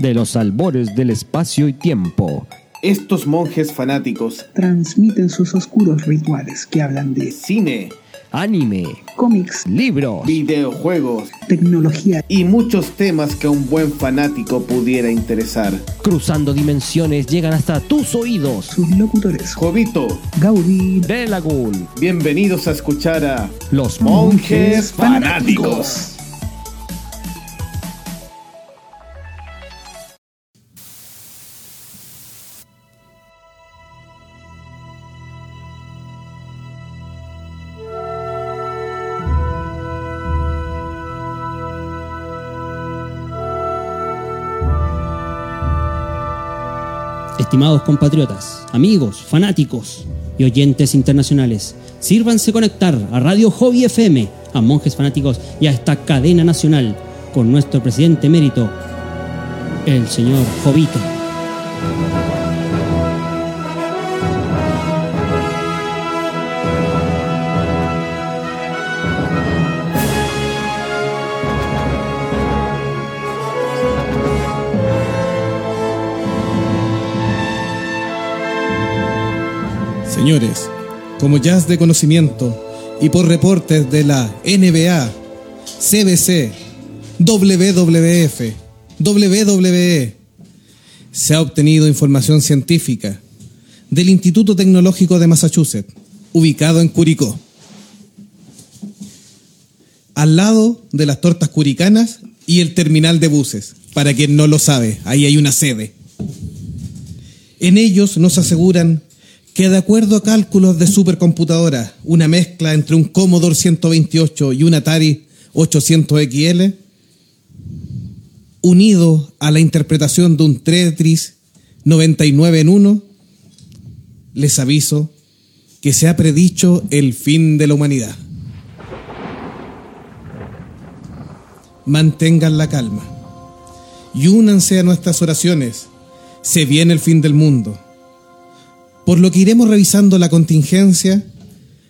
de los albores del espacio y tiempo. Estos monjes fanáticos transmiten sus oscuros rituales que hablan de cine, anime, cómics, libros, videojuegos, tecnología y muchos temas que a un buen fanático pudiera interesar. Cruzando dimensiones llegan hasta tus oídos. Sus locutores Jovito, Gaudí, De Lagoon. Bienvenidos a escuchar a Los Monjes Fanáticos. Estimados compatriotas, amigos, fanáticos y oyentes internacionales, sírvanse conectar a Radio Hobby FM, a Monjes Fanáticos y a esta cadena nacional con nuestro presidente emérito, el señor Jovito. Señores, como ya de conocimiento y por reportes de la NBA, CBC, WWF, WWE, se ha obtenido información científica del Instituto Tecnológico de Massachusetts, ubicado en Curicó. Al lado de las tortas curicanas y el terminal de buses, para quien no lo sabe, ahí hay una sede. En ellos nos aseguran que de acuerdo a cálculos de supercomputadora, una mezcla entre un Commodore 128 y un Atari 800 XL, unido a la interpretación de un Tetris 99 en 1, les aviso que se ha predicho el fin de la humanidad. Mantengan la calma y únanse a nuestras oraciones. Se viene el fin del mundo por lo que iremos revisando la contingencia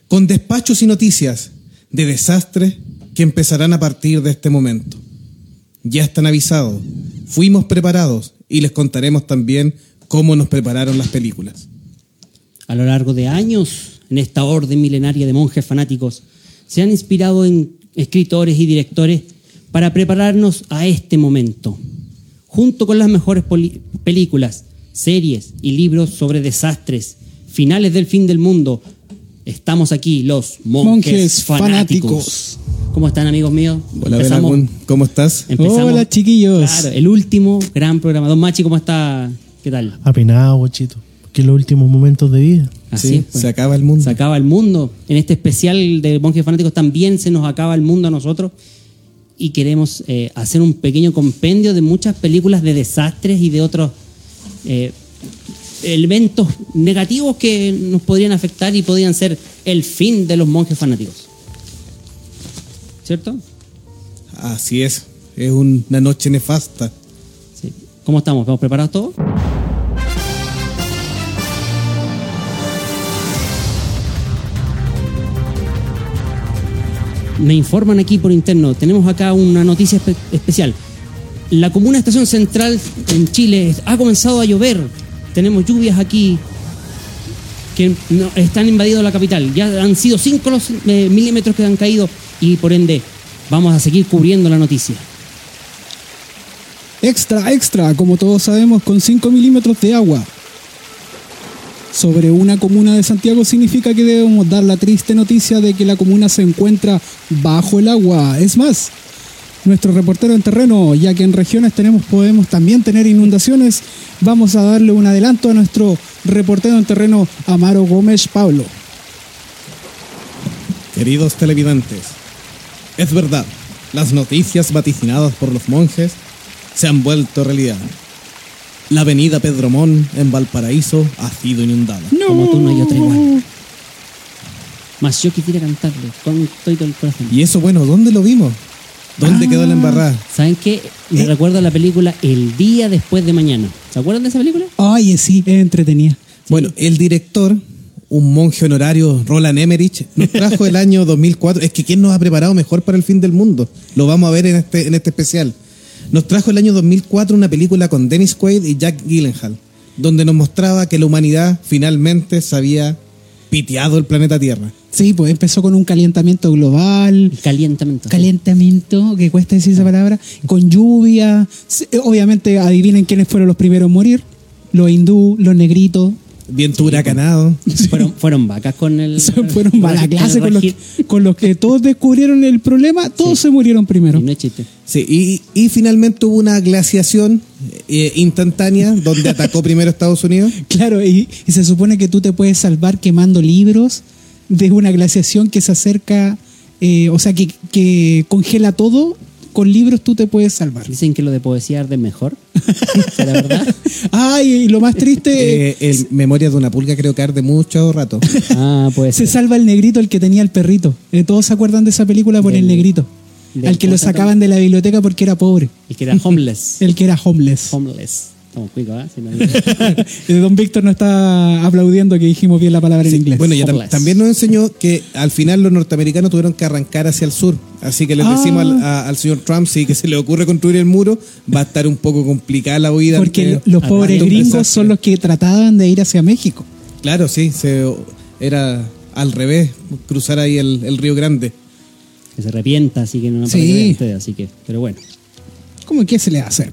con despachos y noticias de desastres que empezarán a partir de este momento. Ya están avisados, fuimos preparados y les contaremos también cómo nos prepararon las películas. A lo largo de años, en esta orden milenaria de monjes fanáticos, se han inspirado en escritores y directores para prepararnos a este momento, junto con las mejores películas series y libros sobre desastres, finales del fin del mundo. Estamos aquí, los monjes, fanáticos. ¿Cómo están, amigos míos? Hola, Empezamos, ¿cómo estás? Hola, chiquillos. Claro, el último gran programa. Don Machi, ¿cómo está? ¿Qué tal? Apenado, bochito. Que los últimos momentos de vida. Así es, pues. se acaba el mundo. Se acaba el mundo. En este especial de Monjes Fanáticos también se nos acaba el mundo a nosotros y queremos eh, hacer un pequeño compendio de muchas películas de desastres y de otros eh, elementos negativos que nos podrían afectar y podrían ser el fin de los monjes fanáticos. ¿Cierto? Así es, es una noche nefasta. ¿Cómo estamos? ¿Estamos preparados todos? Me informan aquí por interno, tenemos acá una noticia especial la comuna Estación Central en Chile ha comenzado a llover. Tenemos lluvias aquí que están invadiendo la capital. Ya han sido 5 los eh, milímetros que han caído y por ende vamos a seguir cubriendo la noticia. Extra, extra, como todos sabemos, con 5 milímetros de agua sobre una comuna de Santiago significa que debemos dar la triste noticia de que la comuna se encuentra bajo el agua. Es más, nuestro reportero en terreno, ya que en regiones tenemos, podemos también tener inundaciones. Vamos a darle un adelanto a nuestro reportero en terreno, Amaro Gómez Pablo. Queridos televidentes, es verdad, las noticias vaticinadas por los monjes se han vuelto realidad. La avenida Pedromón en Valparaíso ha sido inundada. Como tú no hay otra igual. Más yo quisiera cantarle con todo el corazón. Y eso, bueno, ¿dónde lo vimos? ¿Dónde quedó la embarrada? ¿Saben qué? Me ¿Eh? recuerdo la película El día después de mañana. ¿Se acuerdan de esa película? Ay, sí, es entretenida. Bueno, el director, un monje honorario, Roland Emmerich, nos trajo el año 2004. Es que ¿quién nos ha preparado mejor para el fin del mundo? Lo vamos a ver en este, en este especial. nos trajo el año 2004 una película con Dennis Quaid y Jack Gyllenhaal, donde nos mostraba que la humanidad finalmente se había piteado el planeta Tierra. Sí, pues empezó con un calentamiento global, Calientamiento. calentamiento, que cuesta decir esa palabra, con lluvia. Sí, Obviamente, adivinen quiénes fueron los primeros en morir. Los hindú, los negritos. Viento huracanado. Fueron, fueron vacas con el. Fueron con el clase con los, con los que todos descubrieron el problema, todos Sí. se murieron primero. Y no es chiste. Sí, y, y finalmente hubo una glaciación eh, instantánea donde atacó primero Estados Unidos. Claro, y, y se supone que tú te puedes salvar quemando libros de una glaciación que se acerca, eh, o sea, que, que congela todo. Con libros tú te puedes salvar. Dicen que lo de poesía arde mejor. ¿Será verdad? Ay, y lo más triste, Eh, el Memoria de una pulga creo que arde mucho rato. Ah, puede se salva el negrito, el que tenía el perrito. Eh, Todos se acuerdan de esa película por el negrito. Al que lo sacaban de la biblioteca porque era pobre. El que era homeless. El que era homeless. homeless. Estamos cuicos, ¿eh? Si no- Don Víctor no está aplaudiendo que dijimos bien la palabra en inglés. Bueno, ya tam- también nos enseñó que al final los norteamericanos tuvieron que arrancar hacia el sur. Así que les Ah. decimos al, a- al señor Trump, si que se le ocurre construir el muro, va a estar un poco complicada la huida. porque ante- los pobres gringos son los que trataban de ir hacia México. Claro, sí, se, era al revés, cruzar ahí el, el Río Grande. Que se arrepienta, así que no Sí. ustedes, así que, pero bueno. ¿Cómo que se le va a hacer?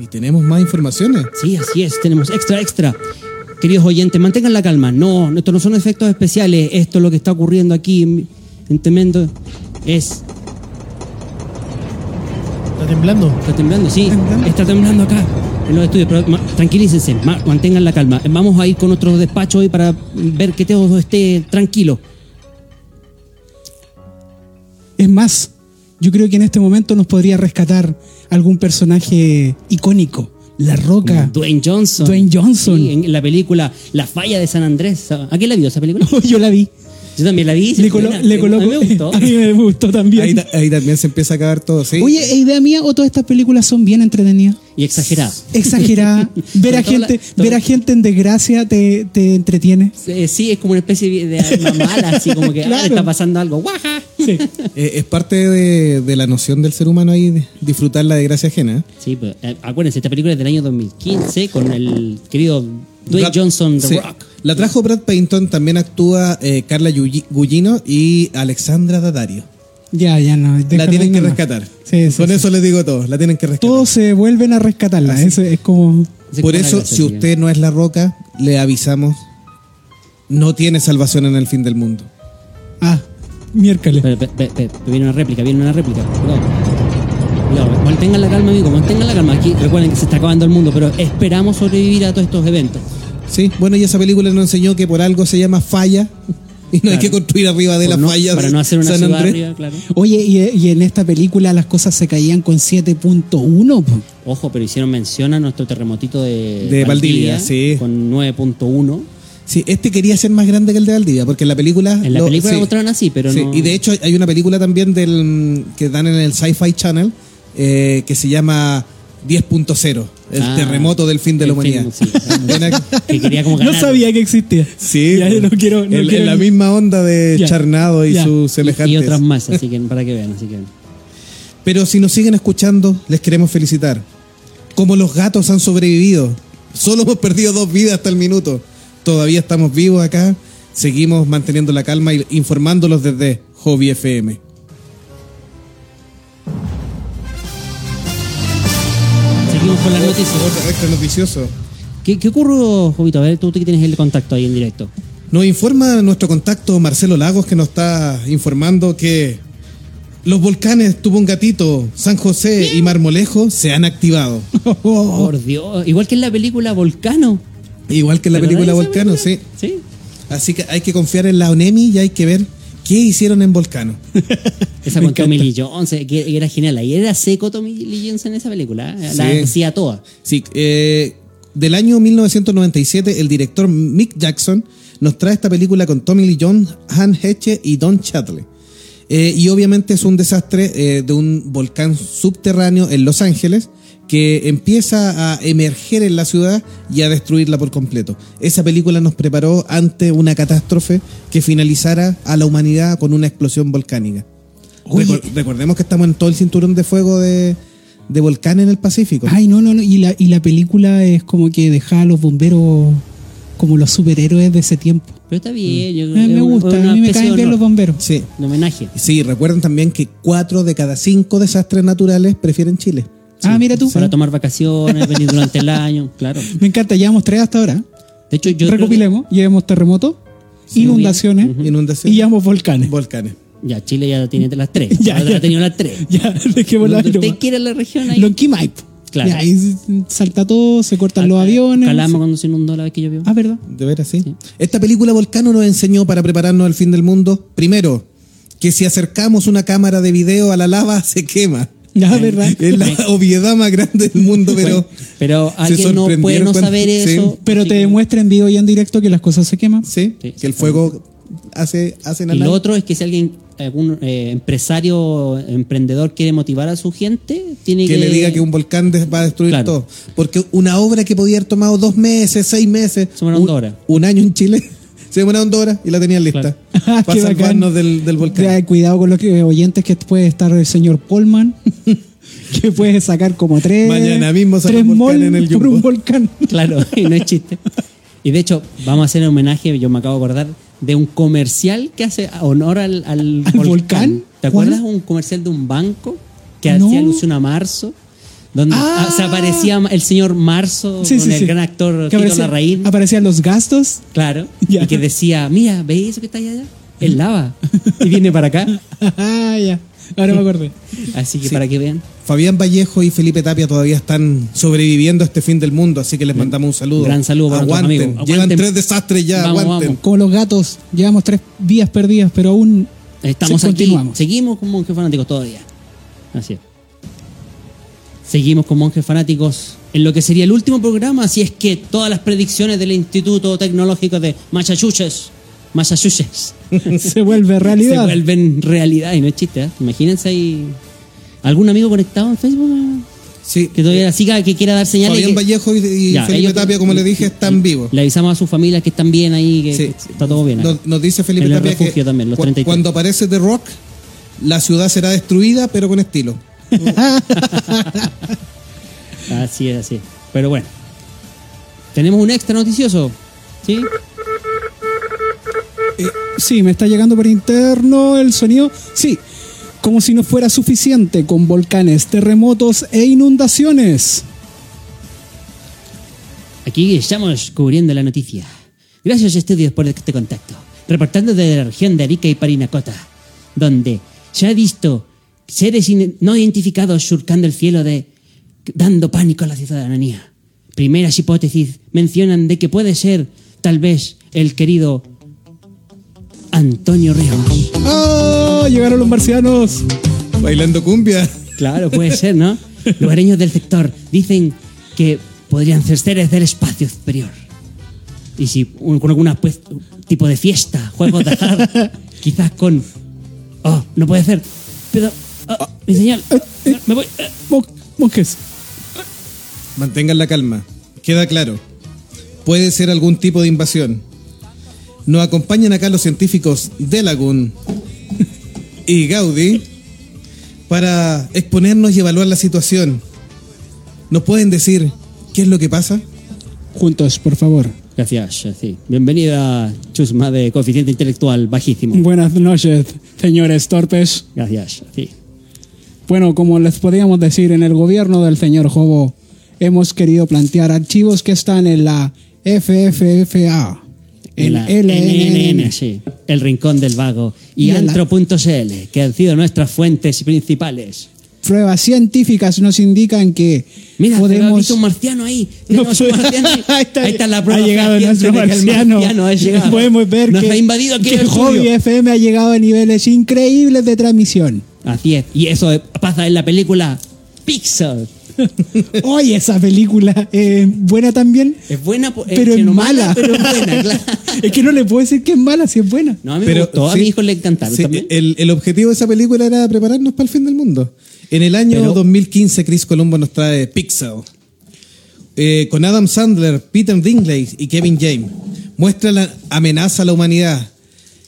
Y tenemos más informaciones. Sí, así es, tenemos extra, extra. Queridos oyentes, mantengan la calma. No, esto no son efectos especiales. Esto lo que está ocurriendo aquí en, en Tremendo es. Está temblando. Está temblando, sí. ¿Temblando? Está temblando acá en los estudios. Pero ma- tranquilícense, ma- mantengan la calma. Vamos a ir con otro despacho hoy para ver que todo esté tranquilo. Es más, yo creo que en este momento nos podría rescatar algún personaje icónico. La Roca. Dwayne Johnson. Dwayne Johnson. Sí, en la película La falla de San Andrés. ¿A quién la vio esa película? Yo la vi. Yo también la vi. Le, colo- buena. le coloco. A mí me gustó. A mí me gustó también. Ahí, ta- ahí también se empieza a acabar todo, ¿sí? Oye, ¿e idea mía o todas estas películas son bien entretenidas? Y exagerada. Exagerada. ver, a la- gente, ver a gente en desgracia te, te entretiene. Eh, sí, es como una especie de alma mala, así como que ah, Claro. está pasando algo. ¡Guaja! Sí. Eh, es parte de, de la noción del ser humano ahí, de disfrutar la desgracia ajena. ¿eh? Sí, pues, eh, acuérdense, esta película es del año 2015 con el querido Dwayne Johnson The sí. Rock. La trajo Brad Payton, también actúa eh, Carla Gugino y Alexandra Daddario. Ya, ya no. La tienen que rescatar. Sí, sí, Con sí. eso les digo todo, la tienen que rescatar. Todos se vuelven a rescatarla. Eso es como. Por eso, gracia, si usted no es la roca, le avisamos, no tiene salvación en el fin del mundo. Ah, miércoles. Pero, pe- pe- pe- viene una réplica, viene una réplica. Cuidado. Cuidado, mantengan la calma, amigo, mantengan la calma. Aquí recuerden que se está acabando el mundo, pero esperamos sobrevivir a todos estos eventos. Sí, bueno, y esa película nos enseñó que por algo se llama falla y no hay que construir arriba de Por la no- falla para de no hacer una San ciudad arriba, claro. Oye, y, y en esta película las cosas se caían con 7.1. po. Ojo, pero hicieron mención a nuestro terremotito de, De Valdivia, sí. Con 9.1. Sí, este quería ser más grande que el de Valdivia, porque en la película... En la lo- película sí. lo mostraron así, pero Sí, no. Y de hecho hay una película también del que dan en el Sci-Fi Channel eh, que se llama 10.0, el Ah, terremoto del fin de la fin, humanidad. sí. Buena- que quería como No sabía que existía. sí, Ya, no quiero. no en, quiero- en la misma onda de Ya, Charnado y ya. sus Y- semejantes. Y otras más, así que para que vean, así que. Pero si nos siguen escuchando, les queremos felicitar. Como los gatos han sobrevivido. Solo hemos perdido dos vidas hasta el minuto. Todavía estamos vivos acá. Seguimos manteniendo la calma y informándolos desde Hobby FM. Con las noticias. Otro extra noticioso. ¿Qué, qué ocurrió, Jovito? A ver, tú que tienes el contacto ahí en directo. Nos informa nuestro contacto Marcelo Lagos que nos está informando que los volcanes Tuvo un Gatito, San José y Marmolejo se han activado. Por Dios. Igual que en la película Volcano. Igual que en la ¿Te película Volcano, sí. Sí. Así que hay que confiar en la ONEMI y hay que ver qué hicieron en Volcano. Esa con Tommy. Lee Jones, eh, que era genial. Y era seco Tommy Lee Jones en esa película. eh. La hacía toda. Sí, eh, del año 1997, el director Mick Jackson nos trae esta película con Tommy Lee Jones, Han Heche y Don Chatley. Eh, y obviamente es un desastre eh, de un volcán subterráneo en Los Ángeles que empieza a emerger en la ciudad y a destruirla por completo. Esa película nos preparó ante una catástrofe que finalizara a la humanidad con una explosión volcánica. Recordemos que estamos en todo el cinturón de fuego de, de volcán en el Pacífico. Ay, no, no, no. Y la, y la película es como que dejaba a los bomberos como los superhéroes de ese tiempo. Pero está bien. yo- Eh, es me un- gusta, una a mí me caen bien los bomberos. Sí. De homenaje. Sí, recuerden también que cuatro de cada cinco desastres naturales prefieren Chile. Ah, mira tú. Para tomar vacaciones, venir durante el año, claro. Me encanta, llevamos tres hasta ahora. De hecho, yo creo que- Recopilemos, llevemos terremotos, inundaciones Inundación. y llevamos volcanes. Volcanes. Ya, Chile ya tiene las tres. Ya, Ya, ya. ha tenido las tres. ya, dejémoslo ahí usted quiera la región ahí. Lonquimaipo. Claro. Ya, ahí salta todo, se cortan los aviones. Calama cuando se inundó la vez que llovió. Ah, ¿verdad? De veras, sí. Esta película Volcano nos enseñó para prepararnos al fin del mundo, primero, que si acercamos una cámara de video a la lava, se quema. Ya, ¿verdad? Es la obviedad más grande del mundo, pero... Pero se alguien no puede no cuando- saber sí. eso. Pero te demuestra en vivo y en directo que las cosas se queman. Sí, Sí, que el fuego hace, hace Y nada. lo otro es que si alguien, algún eh, empresario, emprendedor quiere motivar a su gente, tiene que, que le diga que un volcán va a destruir Claro. todo. Porque una obra que podía haber tomado dos meses, seis meses, un, dos horas. un año en Chile, se demoraron dos horas y la tenían lista. Claro. Para salvarnos del, del volcán. Ya, cuidado con los oyentes que puede estar el señor Polman, que puede sacar como tres. Mañana mismo saca tres un volcán en el por un volcán. Claro, y no es chiste. Y de hecho, vamos a hacer un homenaje, yo me acabo de acordar, de un comercial que hace honor al, al, ¿Al volcán? ¿Te ¿Cuál? acuerdas un comercial de un banco que No. hacía alusión a Marzo? Donde Ah. ah, se aparecía el señor Marzo Sí, con sí, el sí. gran actor Que Tito aparecía- Larraín. Aparecían los gastos. Claro. Ya. Y que decía, mira, ¿veis eso que está allá? allá? Es lava. Y viene para acá. Ah, ya. Ahora me acordé. Así que Sí. para que vean. Fabián Vallejo y Felipe Tapia todavía están sobreviviendo a este fin del mundo, así que les mandamos un saludo. Gran saludo para aguanten. amigos. Llevan Aguanten. tres desastres ya, Vamos, aguanten. vamos. Como los gatos, llevamos tres vías perdidas, pero aún Estamos aquí, continuamos. seguimos con monjes fanáticos todavía. Así es. Seguimos con monjes fanáticos en lo que sería el último programa, si es que todas las predicciones del Instituto Tecnológico de Massachusetts, Massachusetts, se vuelve se realidad. vuelven realidad y no es chiste. ¿eh? Imagínense ahí algún amigo conectado en Facebook Sí. que todavía siga que quiera dar señales. Fabián que- Vallejo y, y Ya, Felipe ellos- Tapia, como le dije, están vivos. Le avisamos a sus familias que están bien ahí, que, Sí. que está todo bien. acá. Nos, nos dice Felipe En el Tapia que también, los cu- 33. cuando aparece The Rock, la ciudad será destruida, pero con estilo. Así es, así. Pero bueno. Tenemos un extra noticioso. ¿Sí? Sí, me está llegando por interno el sonido. Sí, como si no fuera suficiente con volcanes, terremotos e inundaciones. Aquí estamos cubriendo la noticia. Gracias, estudios, por este contacto. Reportando desde la región de Arica y Parinacota, donde se ha visto seres no identificados surcando el cielo de dando pánico a la ciudadanía. Primeras hipótesis mencionan de que puede ser, tal vez, el querido Antonio Ríos. ¡Ah! Llegaron los marcianos. Bailando cumbia. Claro, puede ser, ¿no? Lugareños del sector dicen que podrían ser seres del espacio superior. Y si con algún pues, tipo de fiesta, juegos de azar, quizás con... Oh, no puede ser. Pero... mi señal. Me voy. Mon- monjes. Mantengan la calma. Queda claro. Puede ser algún tipo de invasión. Nos acompañan acá los científicos de Lagoon y Gaudí para exponernos y evaluar la situación. ¿Nos pueden decir qué es lo que pasa? Juntos, por favor. Gracias, sí. Bienvenida, Chusma de coeficiente intelectual bajísimo. Buenas noches, señores torpes. Gracias, sí. Bueno, como les podíamos decir, en el gobierno del señor Jobo hemos querido plantear archivos que están en la FFFA, en la LNN, sí. El Rincón del Vago. Y, antro.cl, que han sido nuestras fuentes principales. Pruebas científicas nos indican que Mira, podemos... visto un marciano ahí. No, un marciano ahí. ahí, está, Ahí está la prueba Ha llegado nuestro el marciano. marciano ha llegado. Podemos ver Nos que, ha invadido aquí que el. Hobby FM ha llegado a niveles increíbles de transmisión. Así es. Y eso pasa en la película Pixel. Oye, esa película eh, buena también, Es buena, po- pero es no mala. pero es buena, claro. es que no le puedo decir que es mala si es buena. No, a mí me Pero, gustó, a mi hijo le encantaron sí, también. El, el objetivo de esa película era prepararnos para el fin del mundo. En el año Pero- 2015, Chris Colombo nos trae Pixel. Eh, con Adam Sandler, Peter Dinklage y Kevin James. Muestra la amenaza a la humanidad.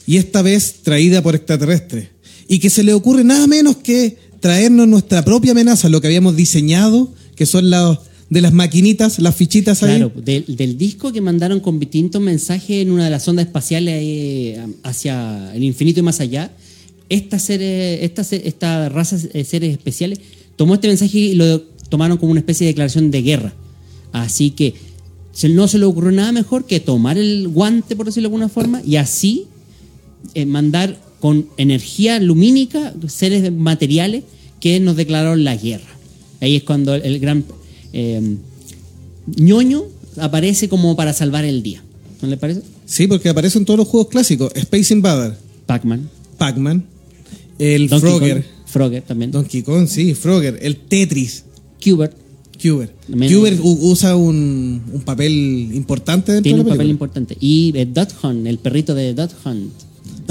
Y esta vez traída por extraterrestres. Y que se le ocurre nada menos que traernos nuestra propia amenaza, lo que habíamos diseñado, que son las de las maquinitas, las fichitas ahí. Claro, del, disco que mandaron con distintos mensajes en una de las ondas espaciales eh, hacia el infinito y más allá, esta, serie, esta, esta de seres especiales tomó este mensaje y lo tomaron como una especie de declaración de guerra. Así que no se le ocurrió nada mejor que tomar el guante, por decirlo de alguna forma, y así eh, mandar con energía lumínica seres materiales que nos declararon la guerra. Ahí es cuando el, gran eh, ñoño aparece como para salvar el día. ¿No le parece? Sí, porque aparecen todos los juegos clásicos. Space Invader, Pac-Man. Pac-Man, el Donkey Frogger, Kong, Frogger también. Donkey Kong, sí, Frogger, el Tetris, Cubert Cuber. Cuber usa un, un papel importante dentro tiene de un la papel película. importante. Y eh, Dot Hunt, el perrito de Dot Hunt.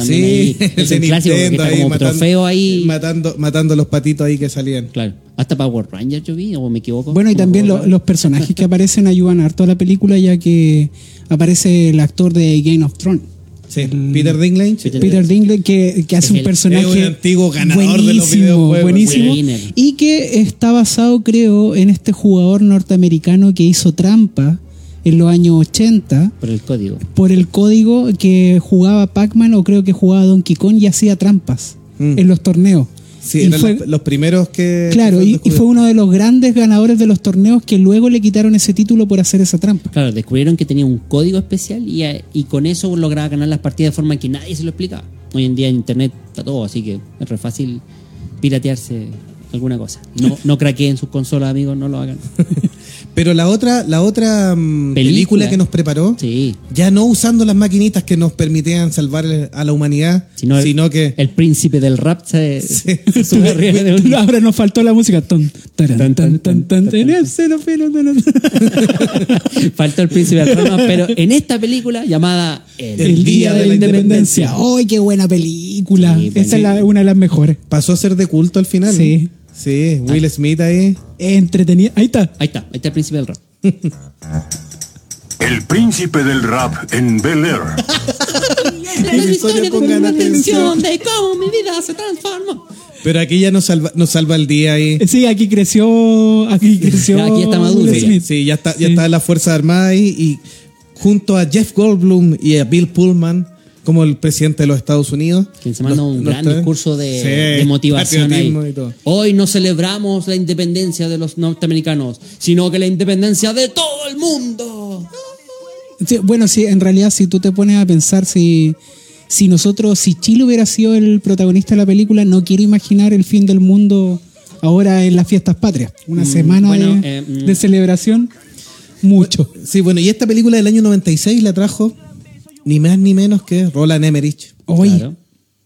Sí, ahí el es un clásico Nintendo está ahí como matando- trofeo ahí. Matando, matando los patitos ahí que salían. Claro. Hasta Power Rangers yo vi, o me equivoco. Bueno, y también lo- los personajes que aparecen ayudan harto a la película, ya que aparece el actor de Game of Thrones. Sí, Peter Dinklage. Peter Peter Dinklage que, que hace un el- personaje un antiguo ganador de los buenísimo, videojuegos. buenísimo y que está basado creo en este jugador norteamericano que hizo trampa en los años 80 Por el código. por el código que jugaba Pac-Man o creo que jugaba Donkey Kong y hacía trampas Mm. en los torneos. Sí, Y eran fue- los, los primeros que. Claro, que y, fue uno de los grandes ganadores de los torneos que luego le quitaron ese título por hacer esa trampa. Claro, descubrieron que tenía un código especial y, y con eso lograba ganar las partidas de forma que nadie se lo explicaba. Hoy en día en internet está todo, así que es re fácil piratearse alguna cosa. No, no craqueen sus consolas, amigos, no lo hagan. Pero la otra, la otra mm, película. Película. que nos preparó, Sí. ya no usando las maquinitas que nos permitían salvar a la humanidad, Sino, sino, que. el príncipe del rap se, Sí. se sube arriba de un... Ahora nos faltó la música. Ton, taran, tan, tan, tan, el. Faltó el príncipe del rap, pero en esta película llamada El, El Día de la Independencia. ¡Ay, qué buena película! Sí, Esta sí. es la- una de las mejores. pasó a ser de culto al final. Sí. Sí, Will Smith ahí. Entretenida. Ahí está. Ahí está, ahí está el príncipe del rap. El príncipe del rap en Bel Air. La historia, pongan atención. de cómo mi vida se transformó. Pero aquí ya nos salva, nos salva el día ahí. Sí, aquí creció. Aquí creció. Aquí está maduro. Sí, ya está, ya Sí. está la Fuerza Armada ahí y junto a Jeff Goldblum y a Bill Pullman como el presidente de los Estados Unidos. Quien se manda un gran discurso de, Sí, de motivación ahí. Hoy no celebramos la independencia de los norteamericanos, sino que la independencia de todo el mundo. Sí, bueno, sí, en realidad, si tú te pones a pensar si, si nosotros, si Chile hubiera sido el protagonista de la película, no quiero imaginar el fin del mundo ahora en las fiestas patrias. Una semana bueno, de, eh, mm. de celebración, mucho. Sí, bueno, y esta película del año 96 la trajo ni más ni menos que Roland Emmerich. Oye, Claro.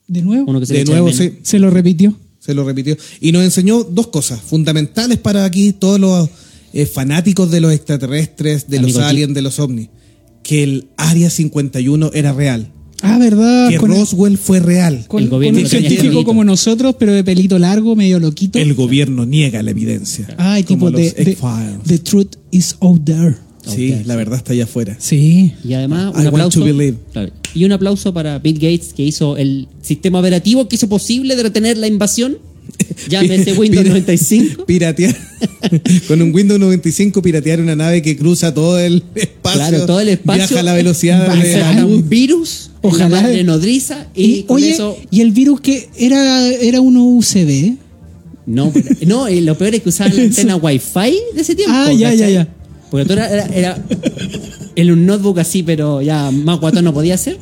de nuevo, Uno que se le De echa nuevo, menos. sí, se lo repitió. se lo repitió. Y nos enseñó dos cosas fundamentales para aquí todos los eh, fanáticos de los extraterrestres, de Amigo los aliens, de los ovnis. Que el Área 51 era real. Ah, ¿verdad? Que con, Roswell fue real. con- El gobierno con un lo tenía científico escondido. como nosotros, pero de pelito largo, medio loquito. El gobierno niega la evidencia. Ay, como tipo, los de, de- X-Files. the truth is out there. Sí, la verdad está allá afuera. Sí. Y además, I un want aplauso. to believe. claro, y un aplauso para Bill Gates, que hizo el sistema operativo que hizo posible de retener la invasión. Llámese Windows Pira- 95. Piratear. Con un Windows 95 piratear una nave que cruza todo el espacio. Claro, todo el espacio. Viaja a la velocidad de la Bacán. luz. un virus, Ojalá. Madre nodriza, y, Y, con oye, eso. y el virus que era, era uno USB. No, pero- no, y lo peor es que usaban la antena Wi-Fi de ese tiempo. Ah, ya, ya, ya. Porque todo era, era, era en un notebook así, pero ya más guatón no podía ser.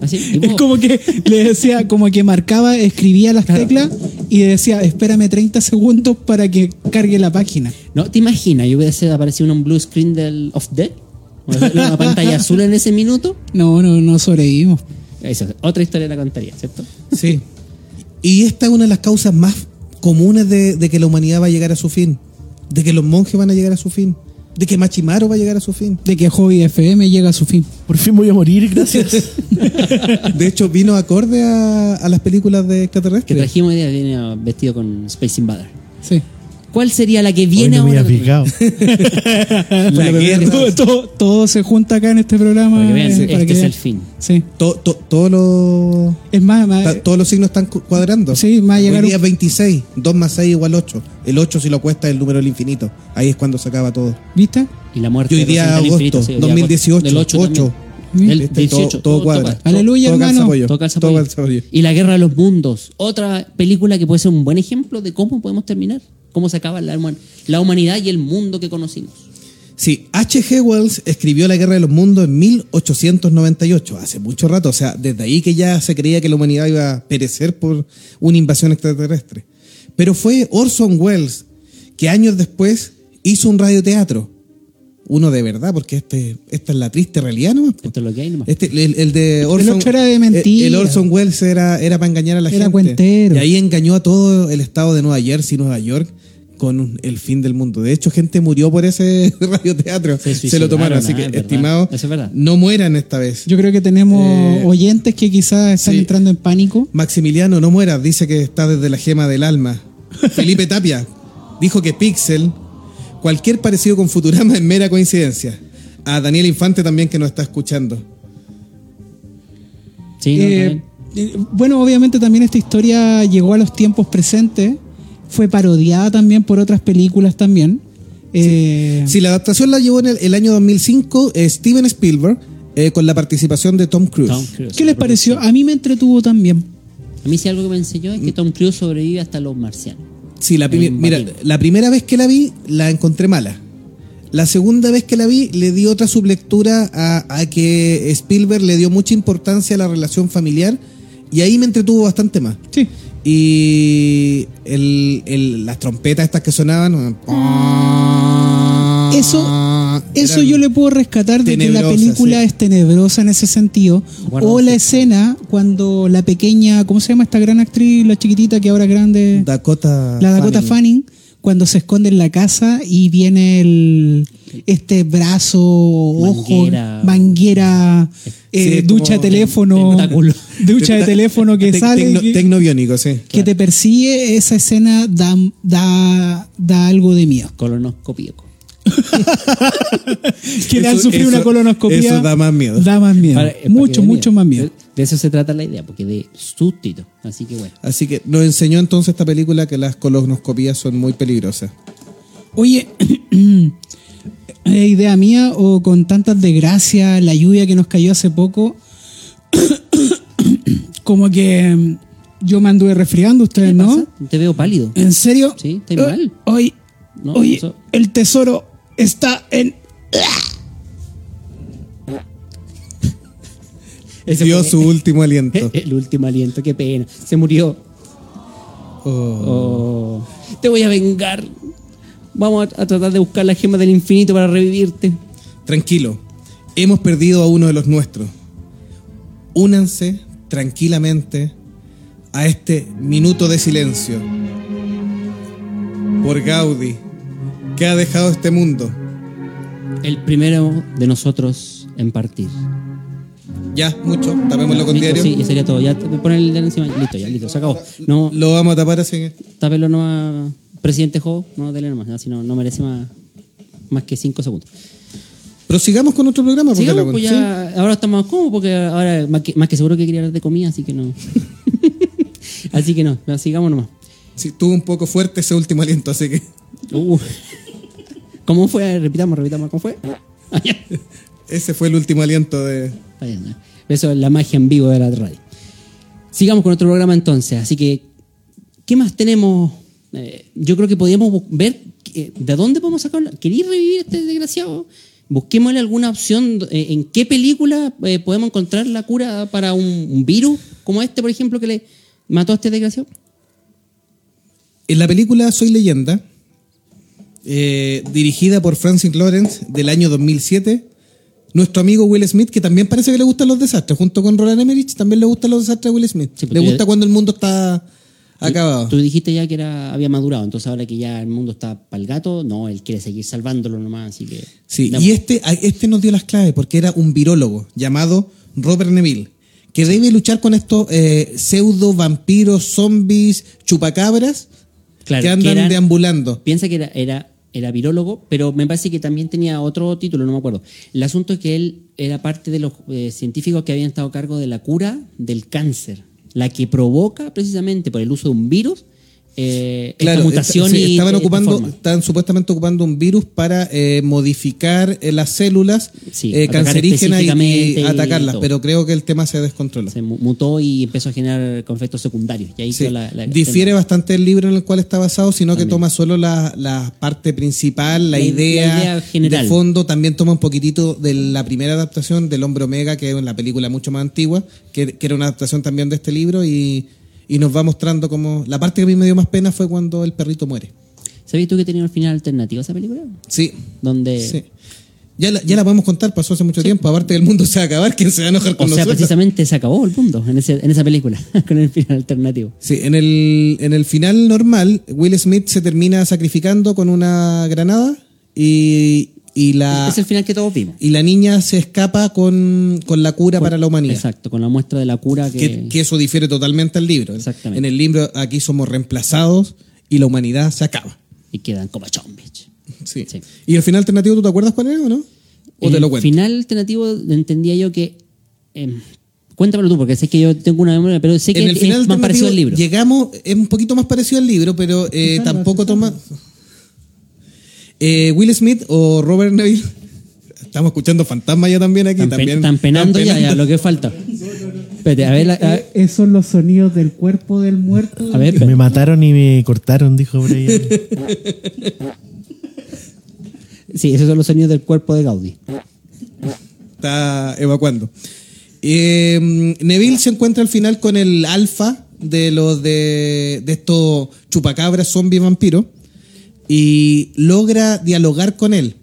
Así. Es como que le decía, como que marcaba, escribía las Claro. teclas y decía, espérame 30 segundos para que cargue la página. ¿No te imaginas? Yo hubiese aparecido un blue screen del of Dead. Una pantalla azul en ese minuto. No, no, no sobrevivimos. Eso, otra historia la contaría, ¿cierto? Sí. Y esta es una de las causas más comunes de, de que la humanidad va a llegar a su fin. De que los monjes van a llegar a su fin. De que Machimaro va a llegar a su fin. De que Hobby FM llega a su fin. Por fin voy a morir, gracias. De hecho, vino acorde a, a las películas de Que extraterrestres. trajimos hoy día viene vestido con Space Invader. Sí. ¿Cuál sería la que Hoy viene no me ahora? La guerra. Todo, todo- todo se junta acá en este programa. Para que vean, eh, este para que es vean. el fin. Sí. To- to- todos los Es más, más- ta- todos los signos están cu- cuadrando. Sí, a llegar Hoy día un- 26, 2 más 6 igual 8. El 8 si lo cuesta es el número del infinito. Ahí es cuando se acaba todo. ¿viste? Y la muerte Y hoy día el agosto, infinito, sí, hoy día 2018, Del 8. 8. Del Este, 18. todo, todo cuadra. toca. Aleluya, todo hermano. pollo. Todo calza Todo pollo. calza pollo. Y la guerra de los mundos. Otra película que puede ser un buen ejemplo de cómo podemos terminar. Cómo se acaba la, human- la humanidad y el mundo que conocimos. Sí, H.G. Wells escribió La Guerra de los Mundos en 1898, hace mucho rato, o sea, desde ahí que ya se creía que la humanidad iba a perecer por una invasión extraterrestre. Pero fue Orson Welles que años después hizo un radioteatro, uno de verdad, porque este, esta es la triste realidad nomás. po. Esto es lo que hay nomás. Este, el, el de Orson, otro era de mentira. El, el Orson Welles era, era para engañar a la Era gente. cuentero. Y ahí engañó a todo el estado de Nueva Jersey, Nueva York, con el fin del mundo. De hecho, gente murió por ese radioteatro. Se Se, lo tomaron. Así ah, que, es estimado, Eso es verdad. no mueran esta vez. Yo creo que tenemos Eh, oyentes que quizás están sí. entrando en pánico. Maximiliano, no mueras, dice que está desde la gema del alma. Felipe Tapia dijo que Pixel, cualquier parecido con Futurama es mera coincidencia. A Daniel Infante también que nos está escuchando. Sí, no, Eh, también. eh, bueno, obviamente también esta historia llegó a los tiempos presentes. Fue parodiada también por otras películas también. Eh, Si la adaptación la llevó en el, el año 2005 eh, Steven Spielberg eh, con la participación de Tom Cruise. Tom Cruise. ¿Qué les pareció? A mí me entretuvo también. A mí sí algo que me enseñó es que Tom Cruise sobrevive hasta los marcianos. Sí, la, mira, la primera vez que la vi la encontré mala. La segunda vez que la vi le di otra sublectura a, a que Spielberg le dio mucha importancia a la relación familiar y ahí me entretuvo bastante más. Sí. Y el, el- las trompetas estas que sonaban... Eso, eso yo le puedo rescatar de que la película sí. es tenebrosa en ese sentido. Guarda o la escena cuando la pequeña, ¿cómo se llama esta gran actriz, la chiquitita que ahora es grande? Dakota la Dakota Fanning. cuando se esconde en la casa y viene el este brazo, ojo, manguera, eh, Sí, ducha de teléfono, ducha de teléfono que sale, tecno- que, tecnobiónico, sí. que te persigue, esa escena da, da, da algo de miedo. Colonoscopio. Que le han sufrido eso- una colonoscopia. eso da más miedo. Da más miedo. Para- para mucho, mucho miedo. más miedo. De, eso se trata la idea, porque de sustito. Así que bueno. Así que nos enseñó entonces esta película que las colonoscopías son muy peligrosas. Oye, ¿es idea mía o con tantas desgracias, la lluvia que nos cayó hace poco, como que mm, yo me anduve resfriando, ustedes ¿Qué no? pasa? Te veo pálido. ¿En serio? Sí, estoy Eh, mal. Hoy, No, oye, eso- el tesoro está en... Ese Dio fue su último aliento. El último aliento, qué pena. Se murió. Oh. Te voy a vengar. Vamos a, a tratar de buscar la gema del infinito para revivirte. Tranquilo, hemos perdido a uno de los nuestros. Únanse tranquilamente a este minuto de silencio por Gaudí, que ha dejado este mundo. El primero de nosotros en partir. Ya, mucho, tapémoslo con Listo, diario. Sí, y sería todo. Ya pon el dedo encima. Listo, ya, listo, se acabó. No, Lo vamos a tapar así tápelo nomás. Presidente Jo, no, dele nomás. Así no, no merece más, más que cinco segundos. Prosigamos con otro programa. porque Sigamos, la- pues ¿sí? ya, ahora estamos cómodos porque ahora más que, más que seguro que quería hablar de comida, así que no. así que no, ya, sigamos nomás. Sí, tuvo un poco fuerte ese último aliento, así que Uh. ¿Cómo fue? Repitamos, repitamos, ¿cómo fue? Ese fue el último aliento de... Está bien, ya. Eso es la magia en vivo de la radio. Sigamos con otro programa entonces, así que, ¿qué más tenemos? Eh, yo creo que podríamos bu- ver eh, de dónde podemos sacar. ¿Queréis revivir a este desgraciado? Busquémosle alguna opción. eh, ¿En qué película eh, podemos encontrar la cura para un, un virus como este, por ejemplo, que le mató a este desgraciado? En la película Soy Leyenda, eh, dirigida por Francis Lawrence del año 2007, nuestro amigo Will Smith, que también parece que le gustan los desastres, junto con Roland Emmerich, también le gustan los desastres a Will Smith. Sí, le gusta ya- cuando el mundo está acabado. Tú dijiste ya que era, había madurado, entonces ahora que ya el mundo está para el gato, no, él quiere seguir salvándolo nomás, así que... Sí, Damos. y este, este nos dio las claves porque era un virólogo llamado Robert Neville, que debe luchar con estos eh, pseudo vampiros, zombies, chupacabras Claro, que que andan eran- deambulando. Piensa que era, era, era virólogo, pero me parece que también tenía otro título, no me acuerdo. El asunto es que él era parte de los eh, científicos que habían estado a cargo de la cura del cáncer, la que provoca precisamente por el uso de un virus eh, esta mutación sí, y estaban ocupando, estaban supuestamente ocupando un virus para eh, modificar eh, las células Sí, eh, cancerígenas y- y, específicamente y atacarlas, todo. pero creo que el tema se descontroló. se mu- mutó y empezó a generar efectos secundarios. Y ahí Sí. quedó la, la- Difiere bastante el libro en el cual está basado, sino que toma solo la, la parte principal, la, La- la idea, idea general. de fondo. También toma un poquitito de la primera adaptación del Hombre Omega, que es una película mucho más antigua, que, que era una adaptación también de este libro, y, y nos va mostrando como... La parte que a mí me dio más pena fue cuando el perrito muere. ¿Sabías tú que tenía un final alternativo esa película? Sí, Donde... sí. Ya la, ya la podemos contar, pasó hace mucho tiempo. Aparte que el mundo se va a acabar, ¿quién se va a enojar O con sea, nosotros? precisamente se acabó el mundo en, ese- en esa película, con el final alternativo. Sí, en el, en el final normal, Will Smith se termina sacrificando con una granada y, y la, es el final que todos vimos. y la niña se escapa con, con la cura para la humanidad. Exacto, con la muestra de la cura que... Que, que eso difiere totalmente al libro. Exactamente. En el libro aquí somos reemplazados y la humanidad se acaba. Y quedan como zombies. Sí. Sí. ¿Y el final alternativo tú te acuerdas cuál era o no? ¿O te el lo cuento? final alternativo entendía yo que... eh, cuéntamelo tú, porque sé que yo tengo una memoria, pero sé que en el final es más parecido al libro. llegamos, es un poquito más parecido al libro, pero eh, tampoco toma. Eh, Will Smith o Robert Neville. Estamos escuchando fantasmas ya también aquí. Están, pe- también, están penando ya, ya, lo que falta. Espérate, a ver, a, ver, Esos son los sonidos del cuerpo del muerto. a ver, Me mataron y me cortaron, dijo Brian. Sí, esos son los sonidos del cuerpo de Gaudí. Está evacuando. Eh, Neville se encuentra al final con el alfa de los de, de estos chupacabras zombie vampiros y logra dialogar con él.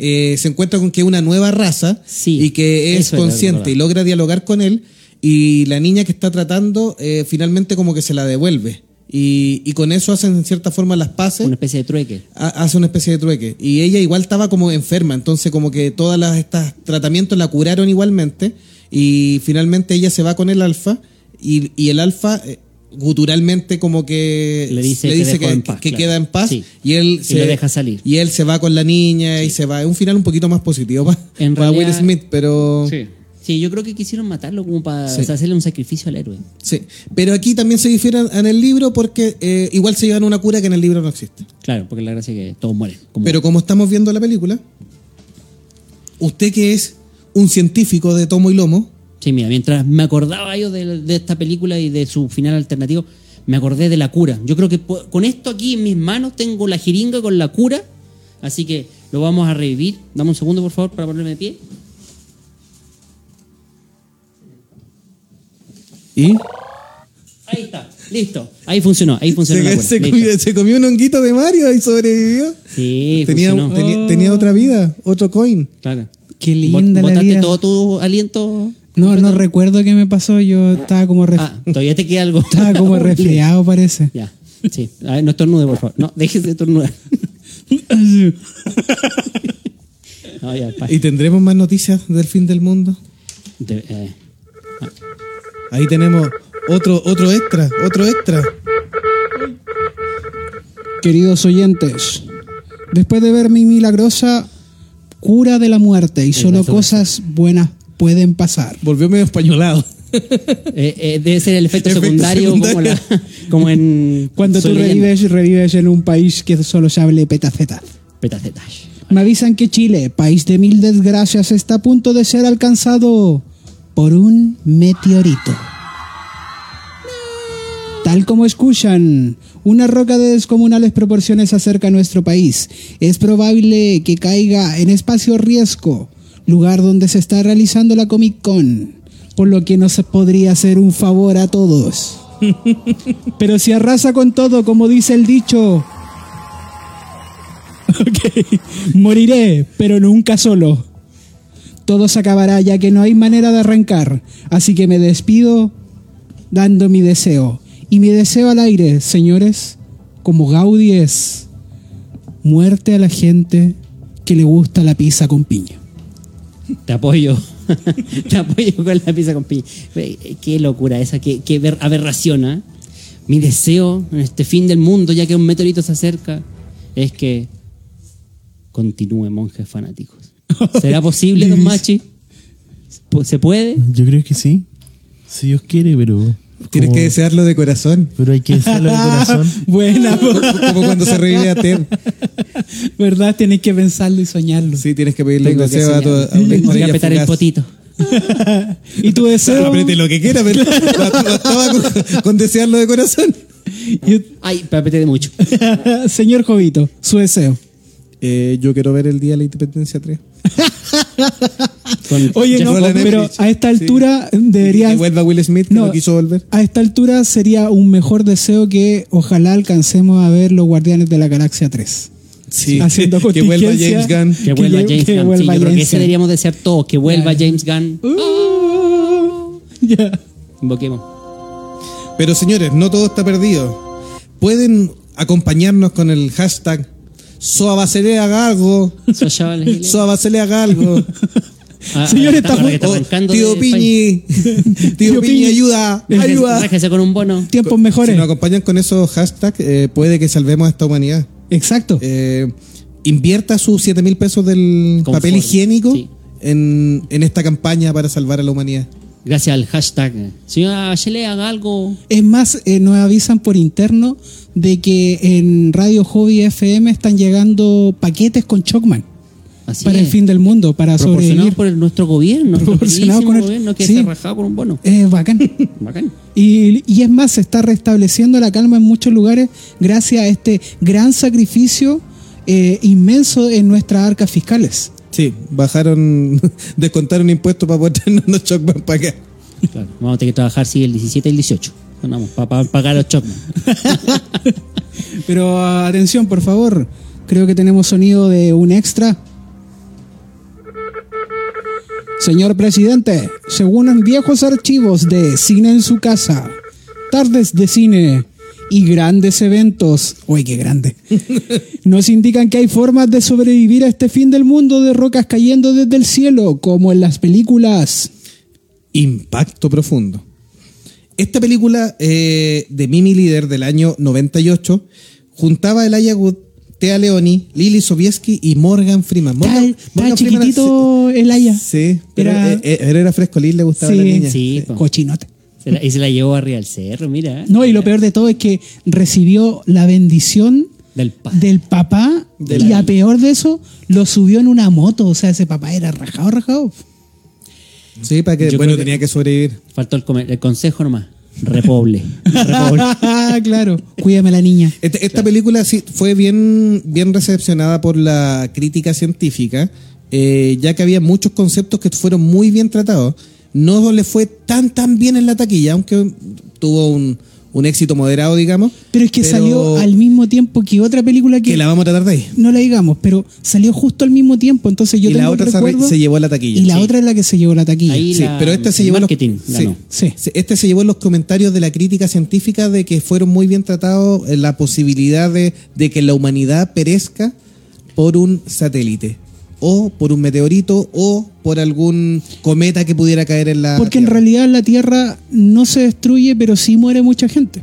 Eh, se encuentra con que es una nueva raza Sí, y que es consciente y logra dialogar con él y la niña que está tratando eh, finalmente como que se la devuelve y, y con eso hacen en cierta forma las paces Una especie de trueque. ha- hace una especie de trueque. Y ella igual estaba como enferma, entonces como que todas las estos tratamientos la curaron igualmente. Y finalmente ella se va con el alfa y, y el alfa eh, guturalmente como que Le dice que dejó que, en paz, que claro. queda en paz Sí. y él Y lo deja salir. y él se va con la niña y se va. Es un final un poquito más positivo para, En para Will realidad- Smith, pero Sí, yo creo que quisieron matarlo como para Sí. o sea, hacerle un sacrificio al héroe. sí. Pero aquí también se difiere en el libro porque eh, igual se llevan una cura que en el libro no existe. Claro, porque la gracia es que todos mueren. como- Pero como estamos viendo la película, usted que es un científico de tomo y lomo, Sí, mira, mientras me acordaba yo de, de esta película y de su final alternativo, me acordé de la cura. Yo creo que con esto aquí en mis manos tengo la jeringa con la cura, así que lo vamos a revivir. Dame un segundo, por favor, para ponerme de pie. y Ahí está, listo. Ahí funcionó, ahí funcionó la se, cura. se comió, se comió un honguito de Mario y sobrevivió. Sí, Tenía, funcionó. tenía, tenía otra vida, otro coin. Claro. Qué Bot- linda la botaste vida. todo tu aliento. No, no recuerdo qué me pasó. Yo estaba como, ref- Ah, todavía te queda algo. estaba como resfriado, parece. Ya, sí. A ver, no estornude, por favor. No, déjese de estornudar. No, ya, pa- ¿Y tendremos más noticias del fin del mundo? de- eh, Ahí tenemos otro, otro extra, otro extra. Queridos oyentes, después de ver mi milagrosa cura de la muerte y solo cosas buenas pueden pasar. Volvió medio españolado. eh, eh, debe ser el efecto, Efecto secundario, Como, secundario. la- como en. Cuando tú revives, revives en un país que solo se hable petaceta. Petacetash. Me avisan que Chile, país de mil desgracias, está a punto de ser alcanzado por un meteorito. Tal como escuchan, una roca de descomunales proporciones acerca a nuestro país. Es probable que caiga en espacio riesgo, lugar donde se está realizando la Comic Con, por lo que nos podría hacer un favor a todos. Pero si arrasa con todo, como dice el dicho, moriré, pero nunca solo. Todo se acabará ya que no hay manera de arrancar, así que me despido dando mi deseo. Y mi deseo al aire, señores, como Gaudí es muerte a la gente que le gusta la pizza con piña. Te apoyo. Te apoyo con la pizza con piña. Eh, Qué locura esa, qué, qué aberración, ¿ah? mi deseo en este fin del mundo, ya que un meteorito se acerca, es que continúe monjes fanáticos. ¿Será posible, don Machi? ¿Se puede? Yo creo que sí. Si Dios quiere, pero. Tienes que desearlo de corazón. Pero hay que desearlo de corazón. Buena, po. Como cuando se revive a Ted. ¿verdad? Tienes que pensarlo y soñarlo. Sí, tienes que pedirle un deseo a tu Voy a apretar el potito. ¿Y tu deseo? Apriete lo que quiera, pero bastaba con, con desearlo de corazón. Ay, me apreté de mucho. Señor Jovito, su deseo. Eh, yo quiero ver el día de la independencia 3. Con Oye, no, pero a esta Sí. altura Que debería... vuelva Will Smith, que No. no quiso volver. A esta altura sería un mejor deseo que ojalá alcancemos a ver los Guardianes de la Galaxia 3. Sí, Haciendo que vuelva. James Gunn. Que vuelva Que James que Gunn. Sí, vuelva yo creo que ese deberíamos desear todos, que vuelva. James Gunn. Oh, ya. Invoquemos. Pero señores, no todo está perdido. Pueden acompañarnos con el hashtag Soabacele haga algo. Eso ya vale. Soabacele haga algo. Ah, Señor, ahora está está Oh, arrancando tío de- Piñi. tío Tío Piñi, ayuda. Ayuda. réjese con un bono. Tiempos Si mejores. nos acompañan con esos hashtags, eh, puede que salvemos a esta humanidad. Exacto. Eh, invierta sus 7 mil pesos del Confort, papel higiénico sí. en, en esta campaña para salvar a la humanidad. Gracias al hashtag. Señora Shelley, haga algo. Es más, eh, nos avisan por interno de que en Radio Hobby FM están llegando paquetes con Chocman Así para el fin del mundo, para sobrevivir. por el- nuestro gobierno. Proporcionado con el- gobierno que sí. se rajado con un bono. Es bacán. Bacán. Y, y es más, se está restableciendo la calma en muchos lugares gracias a este gran sacrificio eh, inmenso en nuestras arcas fiscales. Sí, bajaron, descontaron impuestos para poder tenernos Chocman para acá. Claro, vamos a tener que trabajar sí, el 17 y el 18. Vamos, para pagar los Chocman. Pero atención, por favor, creo que tenemos sonido de un extra. Señor presidente, según viejos archivos de Cine en su casa, tardes de cine y grandes eventos, uy, qué grande, nos indican que hay formas de sobrevivir a este fin del mundo de rocas cayendo desde el cielo, como en las películas. Impacto profundo. Esta película eh, de Mimi Líder del año 98 juntaba a Elijah Wood, Thea Leoni, Lily Sobieski y Morgan Freeman. Morgan, Freeman chiquitito el Aya. Sí, pero Era- era, era, era fresco, Lily le gustaba a la Sí. niña. Sí, po. Cochinote. La- y se la llevó arriba al cerro, mira. No, y lo peor de todo es que recibió la bendición Del pa. del papá De y a peor de eso, lo subió en una moto. O sea, ese papá era rajado, rajado. Sí, para que, Yo bueno, que- tenía que sobrevivir. Faltó el, consejo nomás. Repoble. Repoble. claro, cuídame la niña. Esta, esta película sí fue bien, bien recepcionada por la crítica científica, eh, ya que había muchos conceptos que fueron muy bien tratados. No le fue tan tan bien en la taquilla, aunque tuvo un, un éxito moderado, digamos. Pero es que salió al mismo tiempo que otra película que, que la vamos a tratar de ahí. no la digamos, pero salió justo al mismo tiempo. Entonces yo y tengo la otra se, recuerdo, se llevó a la taquilla. y la Sí. otra es la que se llevó la taquilla. Ahí Sí, la- pero este se el llevó los, marketing sí, ganó. Sí. sí, este se llevó los comentarios de la crítica científica de que fueron muy bien tratados en la posibilidad de, de que la humanidad perezca por un satélite o por un meteorito o por algún cometa que pudiera caer en la Porque en realidad la Tierra no se destruye, pero sí muere mucha gente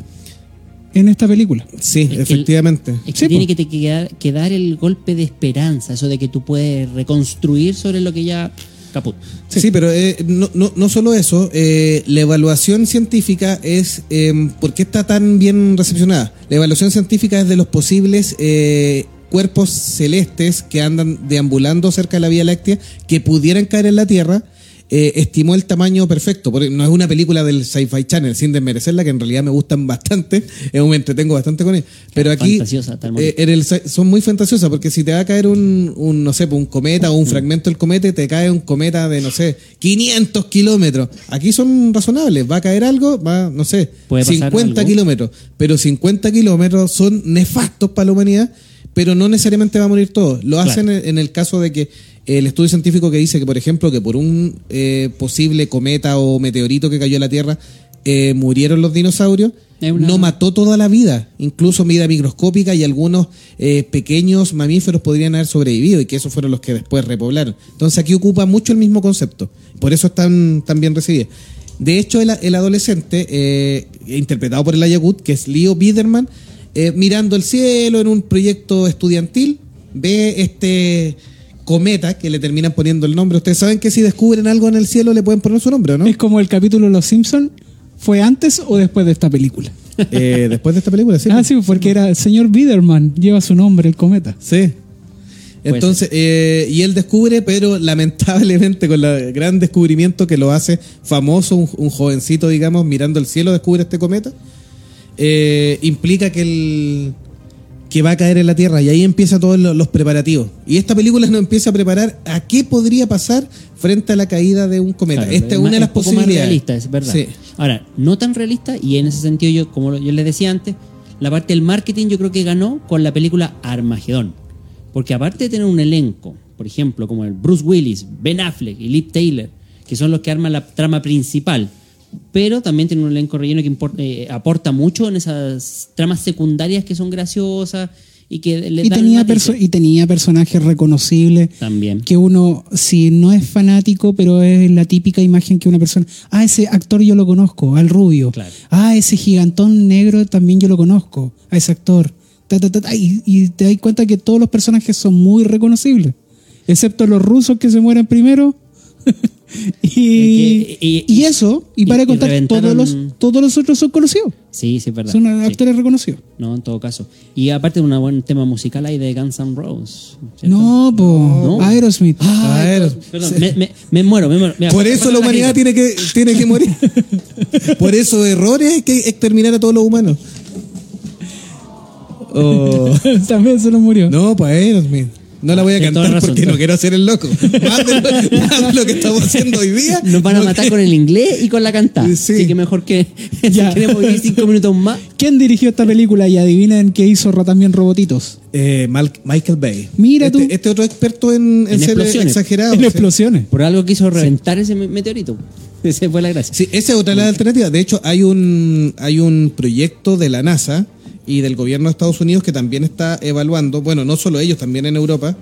en esta película. sí, Es que el- efectivamente. Es que Sí, tiene que, te quedar, que dar el golpe de esperanza, eso de que tú puedes reconstruir sobre lo que ya caput. Sí, pero eh, no, no, no solo eso, eh, la evaluación científica es, eh, ¿por qué está tan bien recepcionada? La evaluación científica es de los posibles eh, cuerpos celestes que andan deambulando cerca de la Vía Láctea que pudieran caer en la Tierra. eh, estimó el tamaño perfecto, porque no es una película del Sci-Fi Channel, sin desmerecerla, que en realidad me gustan bastante, eh, me entretengo bastante con ella. Pero aquí eh, en el, son muy fantasiosas porque si te va a caer un, un, no sé, un cometa o un fragmento del cometa, te cae un cometa de, no sé, 500 kilómetros. Aquí son razonables. Va a caer algo, va, no sé, Puede pasar 50 algo. kilómetros. Pero 50 kilómetros son nefastos para la humanidad, pero no necesariamente va a morir todo. Lo Claro. hacen en, en el caso de que el estudio científico que dice que, por ejemplo, que por un eh, posible cometa o meteorito que cayó a la Tierra, eh, murieron los dinosaurios, una- no mató toda la vida, incluso vida microscópica y algunos eh, pequeños mamíferos podrían haber sobrevivido y que esos fueron los que después repoblaron. Entonces aquí ocupa mucho el mismo concepto, por eso es tan, bien recibida. De hecho, el, el adolescente, eh, interpretado por el Ayagut, que es Leo Biederman, eh, mirando el cielo en un proyecto estudiantil, ve este cometa que le terminan poniendo el nombre. Ustedes saben que si descubren algo en el cielo le pueden poner su nombre, ¿o ¿no? Es como el capítulo Los Simpsons. ¿Fue antes o después de esta película? Eh, después de esta película, sí. ah, sí, porque era el señor Biederman. Lleva su nombre, el cometa. Sí. Entonces, eh, y él descubre, pero lamentablemente con el gran descubrimiento que lo hace famoso, un, un jovencito, digamos, mirando el cielo, descubre este cometa, eh, implica que el que va a caer en la Tierra y ahí empieza todos lo- los preparativos. Y esta película nos empieza a preparar a qué podría pasar frente a la caída de un cometa. Claro, Esta es una de las más posibilidades. realista, es verdad. Sí. Ahora, no tan realista, y en ese sentido, yo, como yo les decía antes, la parte del marketing yo creo que ganó con la película Armagedón. Porque aparte de tener un elenco, por ejemplo, como el Bruce Willis, Ben Affleck y Liv Taylor, que son los que arman la trama principal, pero también tiene un elenco relleno que impor- eh, aporta mucho en esas tramas secundarias que son graciosas y que le Y dan tenía, y tenía personajes reconocibles. También. Que uno, si no es fanático, pero es la típica imagen que una persona. Ah, ese actor yo lo conozco, al rubio. Claro. Ah, ese gigantón negro también yo lo conozco, a ese actor. Ta, ta, ta, ta, y, y te das cuenta que todos los personajes son muy reconocibles. Excepto los rusos que se mueren primero. y, que- y- y eso, y, y- para de contar, todos los, todos los otros son conocidos. Sí, sí, es verdad. Son Sí. actores reconocidos. No, en todo caso. Y aparte un buen tema musical ahí de Guns N' Roses. ¿cierto? No, po, No. Aerosmith. A ver, Perdón, me, me- me muero, me muero. Mira, Por eso la humanidad tiene que, tiene que morir. Por eso errores hay que exterminar a todos los humanos. Oh. También se nos murió. No, pues Aerosmith. No la voy a cantar razón. porque no quiero hacer el loco. Más de, lo, más de lo que estamos haciendo hoy día. Nos van a matar con el inglés y con la cantada. Sí. Así que mejor que Ya. si queremos vivir cinco minutos más. ¿Quién dirigió esta película? Y adivinen qué hizo también Robotitos. Eh, Mal- Michael Bay. Mira este, tú. Este otro experto en, en En ser explosiones. exagerado. en sí. explosiones. Por algo quiso reventar ese me- meteorito. Esa fue la gracia. Sí, esa es otra de las alternativas. De hecho, hay un, hay un proyecto de la NASA y del gobierno de Estados Unidos que también está evaluando, bueno, no solo ellos, también en Europa,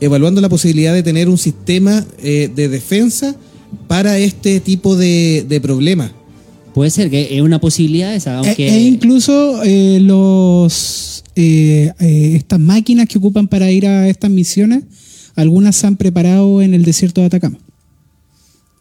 evaluando la posibilidad de tener un sistema eh, de defensa para este tipo de, de problemas. Puede ser que es una posibilidad esa, E, aunque. e incluso eh, los eh, eh, estas máquinas que ocupan para ir a estas misiones, algunas se han preparado en el desierto de Atacama.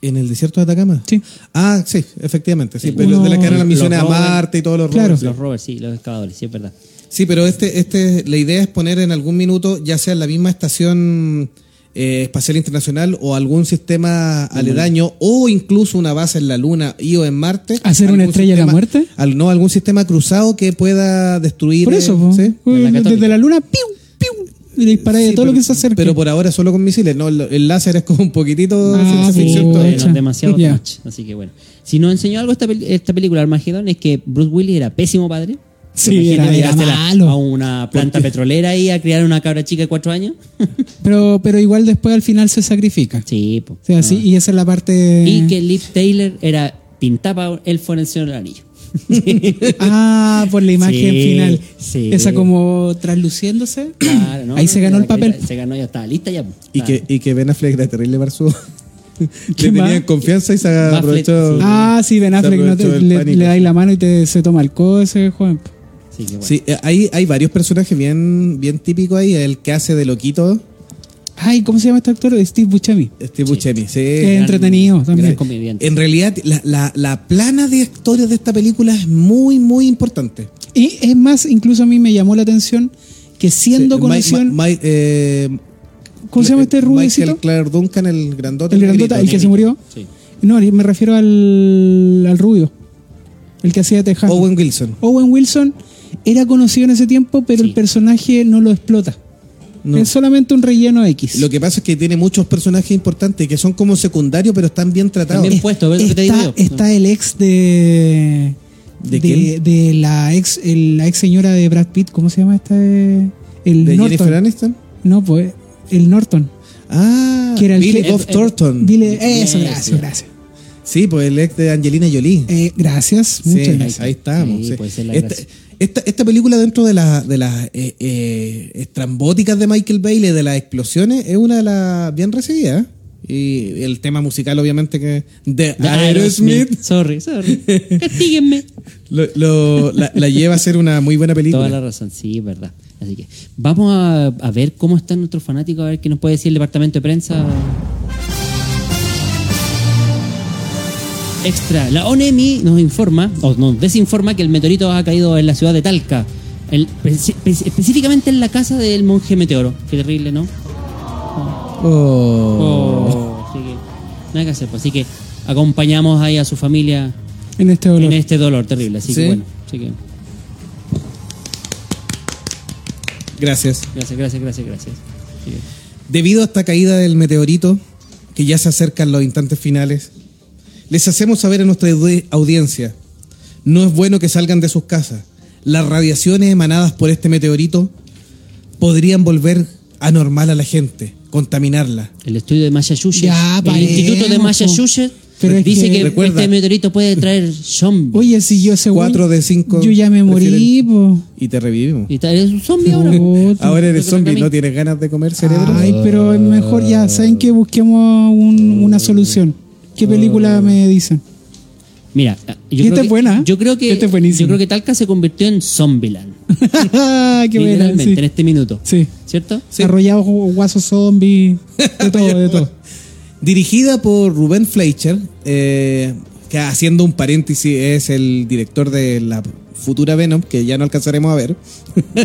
¿En el desierto de Atacama? Sí. Ah, sí, efectivamente. Sí, Sí. pero de la que eran las misiones a. Marte y todos los Claro. rovers, sí. los rovers, sí, los excavadores, sí, es verdad. Sí, pero este, este, la idea es poner en algún minuto, ya sea en la misma estación eh, espacial internacional o algún sistema aledaño o incluso una base en la Luna y o en Marte. ¿Hacer una estrella de la muerte? al- no, algún sistema cruzado que pueda destruir. Por eh, eso, po. ¿sí? Desde la luna, ¡piu! Y disparar Sí, de todo pero- lo que se acerque. Pero por ahora solo con misiles, ¿no? El, el láser es como un poquitito Ah, sí. ficción demasiado Ya. much, Así que bueno. Si nos enseñó algo esta, pel- esta película Armagedón es que Bruce Willis era pésimo padre. Sí, era- era malo. A una planta petrolera y a criar una cabra chica de cuatro años. pero, pero igual después al final se sacrifica. sí, po. O sea, sí, y esa es la parte. Y que Liv Taylor era pintaba él fue en el Señor del Anillo. Ah, por la imagen Sí, final. sí. Esa como trasluciéndose. Claro, ¿no? Ahí se ganó el papel. Se ganó, ya estaba lista ya. po. Y, Claro. que, y que Ben Affleck era terrible Barzu. Le ¿Quién más? tenían confianza y se aprovechó. sí. Ah, sí, Ben Affleck, no te- le, le dais la mano y te se toma el codo ese joven. Sí, que bueno. Sí, eh, hay, hay varios personajes bien, bien típicos ahí. El que hace de loquito, Ay, ¿cómo se llama este actor? Steve Buscemi. Steve Buscemi. Sí. Es Gran- entretenido también. comediante. En realidad, la, la, la plana de actores de esta película es muy, muy importante. Y es más, incluso a mí me llamó la atención que siendo Sí, conocido. Ma- Ma- Ma- eh, ¿Cómo se llama este Michael Duncan, el grandote. El grandota, negrito. el que se murió. Sí. No, me refiero al, al rubio. El que hacía Tejano. Owen Wilson. Owen Wilson era conocido en ese tiempo, pero Sí. el personaje no lo explota. No. Es solamente un relleno X. Lo que pasa es que tiene muchos personajes importantes que son como secundarios, pero están bien tratados. También puesto, ¿ves lo que te digo está, está el ex de. ¿De de, de la ex el- la ex señora de Brad Pitt, ¿cómo se llama esta? El ¿De Norton. Jennifer Aniston? No, pues el Norton. Ah, Que era el Billy Bob Thornton. Dile, Bien, eso, sí. gracias, gracias. Sí, pues el ex de Angelina Jolie. Eh, gracias, muchas gracias. ahí estamos. Sí, sí. puede ser la gracia. Esta, esta película dentro de las de las eh, eh, estrambóticas de Michael Bay y de las explosiones es una de las bien recibidas. ¿eh? Y el tema musical, obviamente, que de De Aerosmith Sorry, sorry. Castíguenme. lo- lo- la, la lleva a ser una muy buena película. Toda la razón, sí, es verdad. Así que vamos a, a ver cómo están nuestros fanáticos, a ver qué nos puede decir el departamento de prensa. Extra. La ONEMI nos informa, o nos desinforma, que el meteorito ha caído en la ciudad de Talca. El- específicamente en la casa del monje meteoro. Qué terrible, ¿no? Oh. Oh, así que nada que hacer. pues. Así que acompañamos ahí a su familia En este dolor. en este dolor terrible. Así Sí. que bueno, así que Gracias. gracias, gracias, gracias, gracias. Que- Debido a esta caída del meteorito, que ya se acercan los instantes finales, les hacemos saber a nuestra audi- audiencia, no es bueno que salgan de sus casas. Las radiaciones emanadas por este meteorito podrían volver anormal a la gente, contaminarla. El estudio de Massachusetts, Ya, el paremos, Instituto de. Massachusetts, Pero es dice que- que, Recuerda. este meteorito puede traer zombies. Oye, si yo según... Cuatro de cinco Yo ya me morí, po. Y te revivimos. Y trae un zombie ahora. Puta. Ahora eres zombie, ¿no tienes ganas de comer cerebro? Ay, pero es mejor ya, ¿saben que Busquemos un- una solución. ¿Qué película me dicen? Mira, yo Y creo esta que, buena, ¿eh? Yo creo que Esta es buenísima. yo creo que Talca se convirtió en Zombieland. Qué buena, literalmente sí. en este minuto. Sí. ¿Cierto? Arrollados, guasos zombies, de todo, de todo. Dirigida por Rubén Fleischer, eh, que haciendo un paréntesis es el director de la futura Venom, que ya no alcanzaremos a ver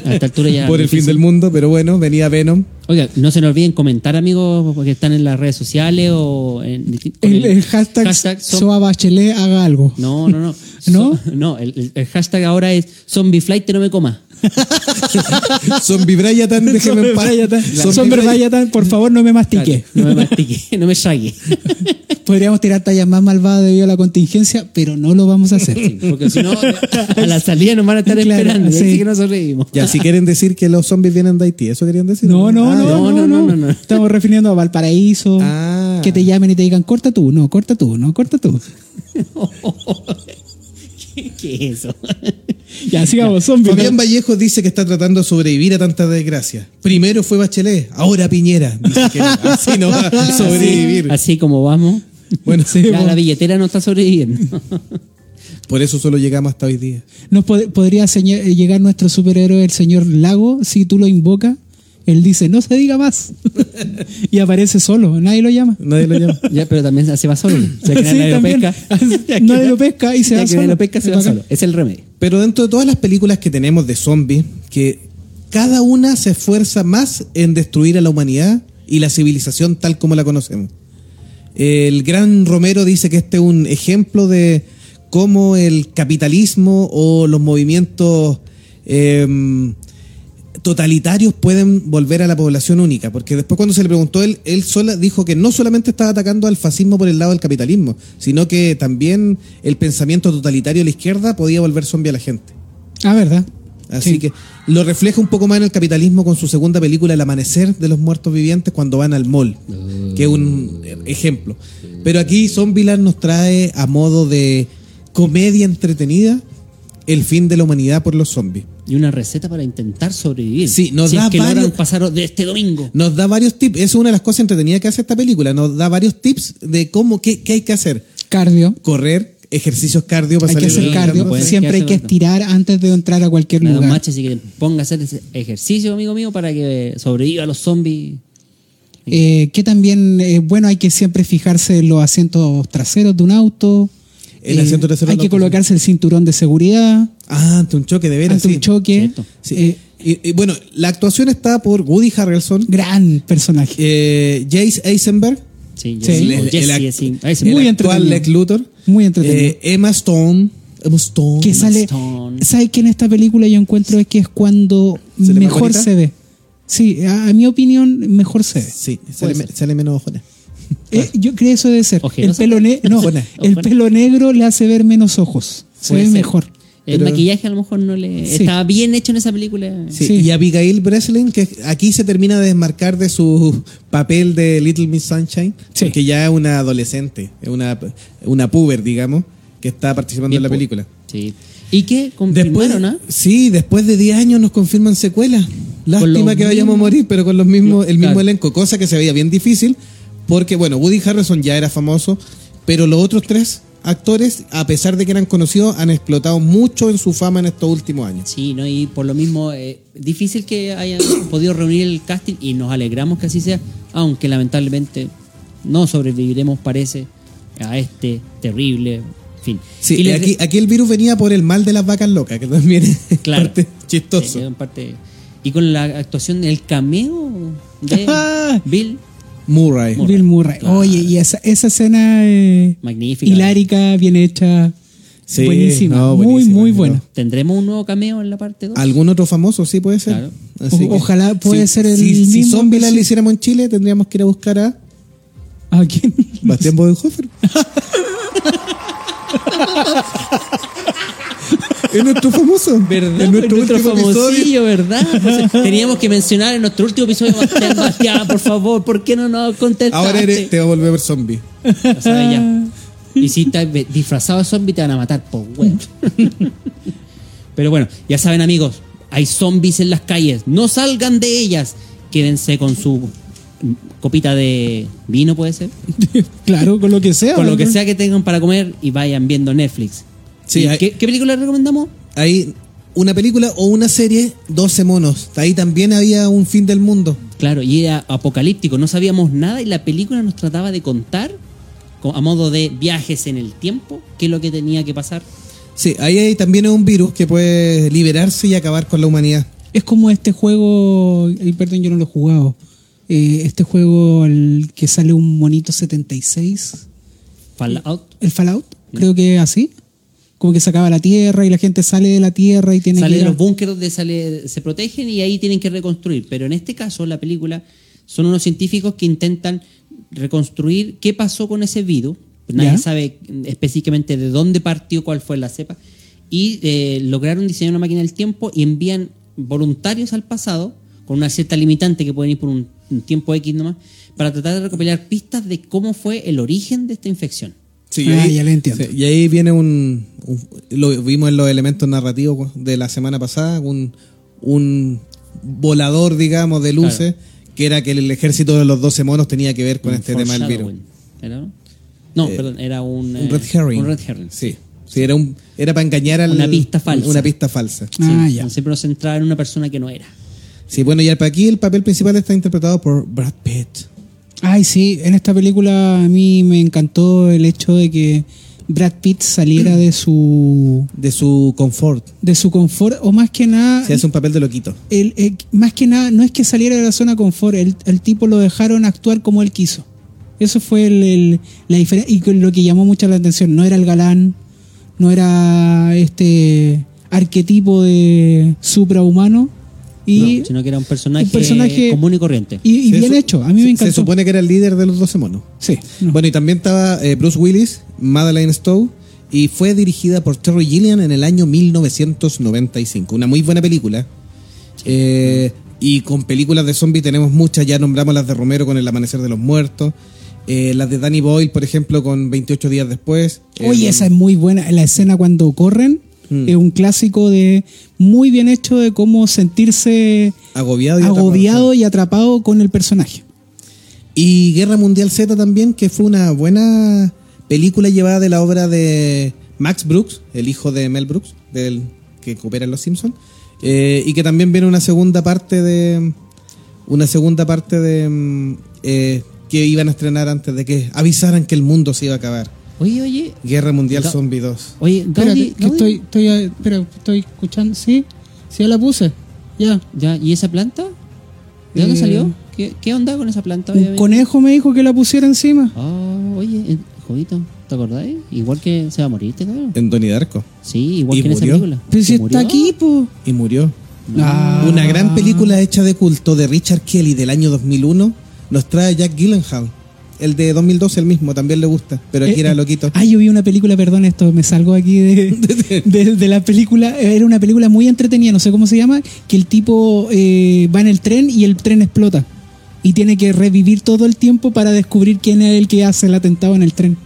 A esta altura ya. por el fin del mundo, pero bueno, venía Venom. Oiga, no se nos olviden comentar, amigos, porque están en las redes sociales o en. El, el hashtag, hashtag zom- Soa Bachelet haga algo. No, no, no. ¿No? So- no, el, el- el hashtag ahora es zombie flight no me coma. Zombie Bryatan, déjeme en paz. Bryatan, por favor, no me mastique. No me mastique, no me sague. Podríamos tirar tallas más malvadas debido a la contingencia, pero no lo vamos a hacer. Porque si no, a la salida nos van a estar Claro, esperando. y ahí sí. sí que nos sobrevivimos. Ya, si quieren decir que los zombies vienen de Haití, ¿eso querían decir? No, no, Ah, no, no, no, no, no, no. Estamos refiriendo a Valparaíso. Ah. Que te llamen y te digan, corta tú, no, corta tú, no, corta tú. ¿Qué, es eso? Ya, sigamos, zombies. Fabián Vallejo dice que está tratando de sobrevivir a tanta desgracia. Primero fue Bachelet, ahora Piñera. Dice que así no va a sobrevivir. Así como vamos. Bueno, ya la billetera no está sobreviviendo. por eso solo llegamos hasta hoy día. Nos pod- podría llegar nuestro superhéroe, el señor Lago, si tú lo invocas. Él dice, no se diga más. y aparece solo, nadie lo llama. Nadie lo llama. ya, pero también se va solo. O sea, que Sí, nadie lo pesca. Nadie lo pesca y se Ya va que nadie solo. lo pesca se Es va solo. Es el remedio. Pero dentro de todas las películas que tenemos de zombies, que cada una se esfuerza más en destruir a la humanidad y la civilización tal como la conocemos. El gran Romero dice que este es un ejemplo de cómo el capitalismo o los movimientos em, totalitarios pueden volver a la población única, porque después cuando se le preguntó él, él sola dijo que no solamente estaba atacando al fascismo por el lado del capitalismo, sino que también el pensamiento totalitario de la izquierda podía volver zombie a la gente. Ah, ¿verdad? Así Sí. que lo refleja un poco más en el capitalismo con su segunda película El amanecer de los muertos vivientes cuando van al mall, que es un ejemplo. Pero aquí Zombieland nos trae a modo de comedia entretenida el fin de la humanidad por los zombies. Y una receta para intentar sobrevivir. Sí, nos si da es que varios- pasar de este domingo. Nos da varios tips, es una de las cosas entretenidas que hace esta película, nos da varios tips de cómo, qué, qué hay que hacer. Cardio. Correr, ejercicios cardio para Hay que salir hacer del- cardio. no Siempre hay que estirar antes de entrar a cualquier Nada lugar. más, así que ponga a hacer ese ejercicio, amigo mío, para que sobreviva a los zombies. Eh, que también, eh, bueno, hay que siempre fijarse en los asientos traseros de un auto. El Eh, asiento trasero Hay que colocarse el cinturón de seguridad Ah, ante un choque de veras, ante sí. un choque. Sí. Eh, y, y bueno, la actuación está por Woody Harrelson, gran personaje. eh, Jace Eisenberg, Sí, Sí. sí. el, Jesse, el act- sí. Ah, ese el Muy actual entretenido. Lex Luthor, Muy entretenido. eh, Emma Stone, Emma Stone, que sale. Stone. ¿Sabes que en esta película yo encuentro es que es cuando ¿Se le mejor se ve? Sí, a, a mi opinión, mejor se ve. sí, sale menos ojona. Eh, yo creo que eso debe ser. El pelo, ne- no, Ojona. el Ojona. pelo negro le hace ver menos ojos. Se Puede ve ser. mejor. El Pero- maquillaje a lo mejor no le... Sí. Estaba bien hecho en esa película. Sí, Sí. Y Abigail Breslin, que aquí se termina de desmarcar de su papel de Little Miss Sunshine, Sí. que ya es una adolescente, es una, una puber, digamos, que está participando Bien en la película. Sí. ¿Y qué? Después, ¿Confirmaron, ah? Sí, después de 10 años nos confirman secuelas. Lástima que vayamos a morir, pero con los mismos, el mismo Claro. elenco, cosa que se veía bien difícil, Porque, bueno, Woody Harrison ya era famoso, pero los otros tres actores, a pesar de que eran conocidos, han explotado mucho en su fama en estos últimos años. Sí, ¿no? y por lo mismo, eh, difícil que hayan podido reunir el casting y nos alegramos que así sea, aunque lamentablemente no sobreviviremos, parece, a este terrible fin. Sí, Y aquí, aquí el virus venía por el mal de las vacas locas, que también es Claro. parte chistoso. Eh, parte- y con la actuación del cameo de Bill, Murray. Murray. Bill Murray. Claro. Oye, y esa, esa escena eh, magnífica. hilárica, bien hecha, Sí, buenísima, no, muy, muy buena. ¿Tendremos un nuevo cameo en la parte 2? ¿Algún otro famoso? Sí, puede ser. Claro. Así O- que- ojalá puede si- ser el Si, si mismo Zombieland sí. hiciéramos en Chile, tendríamos que ir a buscar a ¿A quién? Bastián Bodenhofer. es nuestro famoso. ¿Verdad? En nuestro, nuestro famosillo, episodio. ¿verdad? Entonces, teníamos que mencionar en nuestro último episodio Bastián, Bastián, por favor, ¿por qué no nos contestaste? Ahora eres- te va a volver a ver zombie. O sea, ya. Y si estás disfrazado de zombie te van a matar, por huevo. Pero bueno, ya saben amigos, hay zombies en las calles, no salgan de ellas, quédense con su copita de vino, puede ser, Claro, con lo que sea. con lo que sea que tengan para comer y vayan viendo Netflix. Sí, ¿Y hay- ¿Qué, qué película recomendamos? Hay una película o una serie, 12 monos. Ahí también había un fin del mundo. Claro, y era apocalíptico, no sabíamos nada y la película nos trataba de contar co- a modo de viajes en el tiempo, qué es lo que tenía que pasar. Sí, ahí hay también un virus que puede liberarse y acabar con la humanidad. Es como este juego, perdón, yo no lo he jugado. Eh, este juego el que sale un monito 76, Fallout. el Fallout, creo que es así. Como que se acaba la tierra y la gente sale de la tierra y tiene Sale que de ir a- los búnkeres donde sale, se protegen y ahí tienen que reconstruir. Pero en este caso, la película son unos científicos que intentan reconstruir qué pasó con ese virus. Nadie Ya. sabe específicamente de dónde partió, cuál fue la cepa. Y eh, lograron diseñar una máquina del tiempo y envían voluntarios al pasado, con una cierta limitante que pueden ir por un, un tiempo X nomás, para tratar de recopilar pistas de cómo fue el origen de esta infección. Sí, Ah, y ya lo entiendo. sí, y ahí viene un, un- Lo vimos en los elementos narrativos de la semana pasada, un, un volador, digamos, de luces, que era que el ejército de los 12 monos tenía que ver con Un este tema del virus. ¿Era, no? No, Eh, perdón, era un, Un eh, red herring. Un red herring. Sí. Sí, era, un, era para engañar al. Una pista falsa. Una pista falsa. Ah, Sí, ya. Siempre nos centraba en una persona que no era. Sí, bueno, y aquí el papel principal está interpretado por Brad Pitt. Ay, sí, en esta película a mí me encantó el hecho de que Brad Pitt saliera de su De su confort. de su confort o más que nada Se hace un papel de loquito. el- el- más que nada no es que saliera de la zona de confort, el, el tipo lo dejaron actuar como él quiso. Eso fue el- la diferencia y lo que llamó mucho la atención, no era el galán, no era este arquetipo de suprahumano y, No, sino que era un personaje, un personaje- común y corriente. y, bien hecho, a mí me encantó. Se supone que era el líder de los 12 monos. sí, no. Bueno, y también estaba eh, Bruce Willis, Madeleine Stowe, y fue dirigida por Terry Gilliam en el año 1995. Una muy buena película. Eh, y con películas de zombies tenemos muchas, ya nombramos las de Romero con El Amanecer de los Muertos, eh, las de Danny Boyle, por ejemplo, con 28 días después. Oye, Eh, esa es muy buena. La escena cuando corren Mm. es un clásico de muy bien hecho de cómo sentirse Agobiado y agobiado atrapado. y atrapado con el personaje. Y Guerra Mundial Z también, que fue una buena película llevada de la obra de Max Brooks, el hijo de Mel Brooks, del que coopera en Los Simpsons, eh, y que también viene una segunda parte de una segunda parte de mm, eh, que iban a estrenar antes de que avisaran que el mundo se iba a acabar. Oye, oye, Guerra Mundial Ga- Zombie 2. oye, Espérate, que Gaudi, estoy, estoy, eh, espera, estoy escuchando. Sí, sí, ya la puse. Ya. ya, ¿y esa planta? ¿De dónde Eh, salió? ¿Qué, qué onda con esa planta? Un conejo me dijo que la pusiera encima. Ah, oye, eh, jodito, ¿te acordáis? Igual que se va a morir este cabrón. En Donnie Darko. Sí, igual ¿Y que en esa película. Pero si ¿Se está aquí, po. Y murió. Ah. Una gran película hecha de culto de Richard Kelly del año 2001 nos trae Jack Gyllenhaal. El de 2012, el mismo, también le gusta, pero aquí Eh, era eh, loquito. Ah, yo vi una película, perdón, esto me salgo aquí de, de, de la película. Era una película muy entretenida, no sé cómo se llama, que el tipo eh, va en el tren y el tren explota. Y tiene que revivir todo el tiempo para descubrir quién es el que hace el atentado en el tren.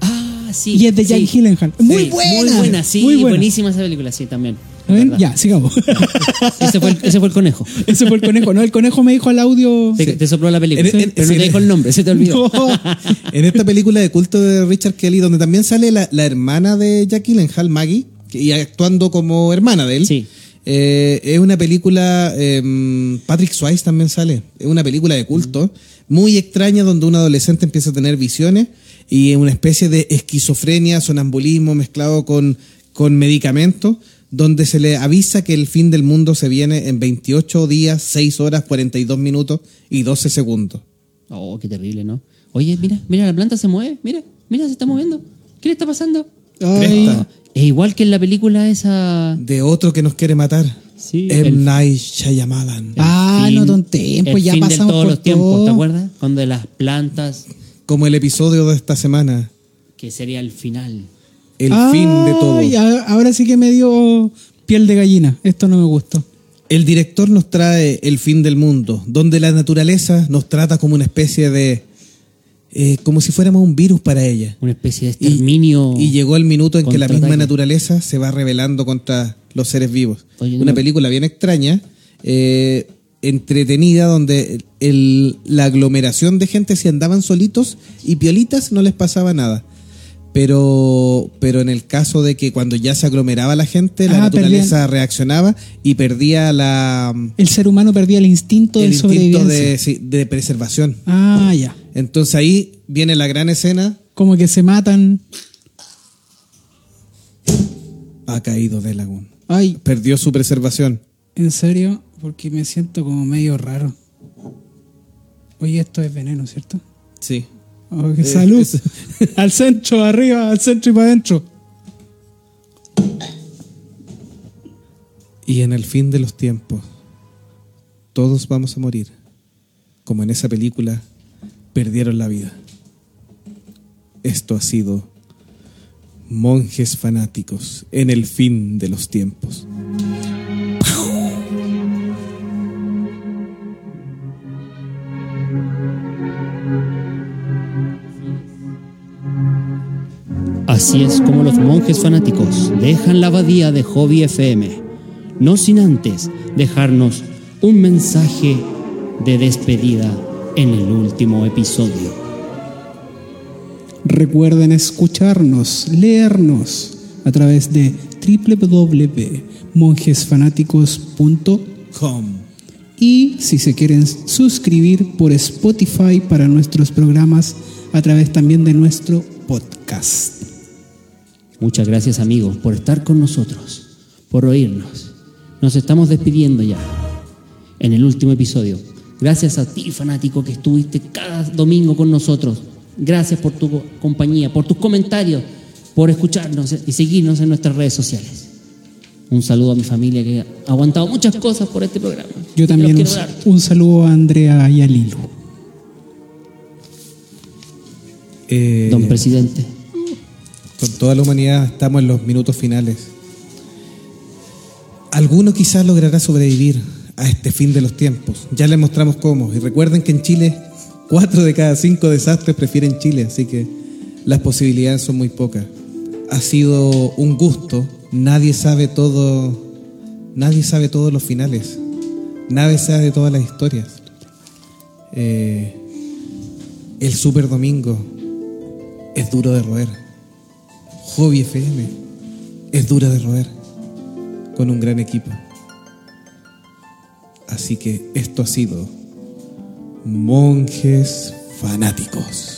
Ah, sí. y es de sí. Jack Gyllenhaal. Muy Sí, buena. Muy buena, sí, Muy buena. buenísima esa película, sí, también. Verdad. Ya, sigamos. Ese fue, el, ese fue el conejo. Ese fue el conejo. No, el conejo me dijo al audio. Te, te sopló la película. En- en- pero no te dijo el nombre, se te olvidó. No. En esta película de culto de Richard Kelly, donde también sale la, la hermana de Jack Gyllenhaal, Maggie, que- y actuando como hermana de él. Sí. Eh, es una película, eh, Patrick Swayze también sale, es una película de culto, muy extraña donde un adolescente empieza a tener visiones y es una especie de esquizofrenia, sonambulismo mezclado con, con medicamentos, donde se le avisa que el fin del mundo se viene en 28 días, 6 horas, 42 minutos y 12 segundos. Oh, qué terrible, ¿no? Oye, mira, mira, la planta se mueve, mira, mira, se está moviendo. ¿Qué le está pasando? Ay. Es igual que en la película esa. De otro que nos quiere matar. Sí, M. el- Night Shyamalan. Ah, fin- no pues el ya fin de pasamos todos por los tiempos. ¿te acuerdas? Cuando de las plantas, Como el episodio de esta semana. que sería el final. El fin de todo. Ahora sí que me dio piel de gallina. Esto no me gustó. El director nos trae el fin del mundo, donde la naturaleza nos trata como una especie de... eh, como si fuéramos un virus para ella. Una especie de Y, exterminio. y llegó el minuto en que la misma naturaleza se va rebelando contra los seres vivos. Oye, Una no- película bien extraña, eh, entretenida, donde el- la aglomeración de gente, si andaban solitos y piolitas, no les pasaba nada. Pero, pero en el caso de que cuando ya se aglomeraba la gente, la Ah, naturaleza reaccionaba y perdía la, El ser humano perdía el instinto el de instinto sobrevivencia. de, sí, de preservación. Ah, ya. Entonces ahí viene la gran escena, Como que se matan. ha caído de lagún. Ay, Perdió su preservación. en serio, porque me siento como medio raro. Oye, esto es veneno, ¿cierto? Sí. Qué salud. es- al centro, arriba, al centro y para adentro. Y en el fin de los tiempos, todos vamos a morir. Como en esa película, perdieron la vida. Esto ha sido Monjes Fanáticos en el fin de los tiempos. Así es como los monjes fanáticos dejan la abadía de Hobby FM, no sin antes dejarnos un mensaje de despedida en el último episodio. Recuerden escucharnos, leernos a través de www.monjesfanáticos.com y si se quieren suscribir por Spotify para nuestros programas a través también de nuestro podcast. Muchas gracias amigos por estar con nosotros, por oírnos. Nos estamos despidiendo ya en el último episodio. Gracias a ti fanático que estuviste cada domingo con nosotros. Gracias por tu compañía, por tus comentarios, por escucharnos y seguirnos en nuestras redes sociales. Un saludo a mi familia que ha aguantado muchas cosas por este programa. Yo también un, un saludo a Andrea y a Lilo. Eh, Don presidente. Con toda la humanidad estamos en los minutos finales. Alguno quizás logrará sobrevivir a este fin de los tiempos. Ya les mostramos cómo. Y recuerden que en Chile, cuatro de cada cinco desastres prefieren Chile, así que las posibilidades son muy pocas. Ha sido un gusto. Nadie sabe todo. Nadie sabe todos los finales. Nadie sabe todas las historias. Eh, el Super Domingo es duro de roer. Hobby FM es dura de roer con un gran equipo. Así que esto ha sido Monjes Fanáticos.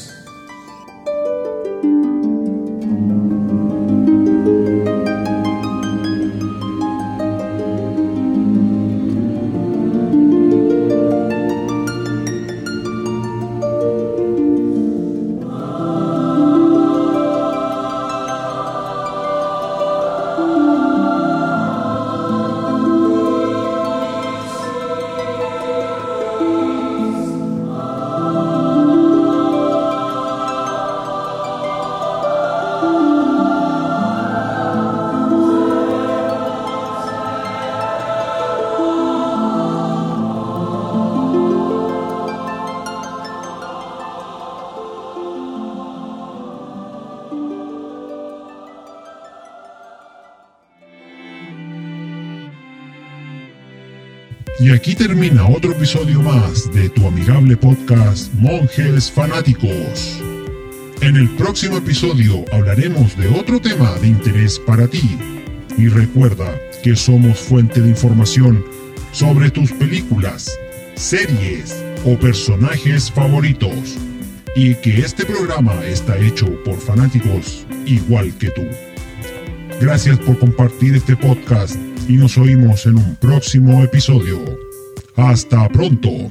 Otro episodio más de tu amigable podcast Monjes Fanáticos. En el próximo episodio hablaremos de otro tema de interés para ti. Y recuerda que somos fuente de información sobre tus películas, series o personajes favoritos. Y que este programa está hecho por fanáticos igual que tú. Gracias por compartir este podcast y nos oímos en un próximo episodio. Hasta pronto.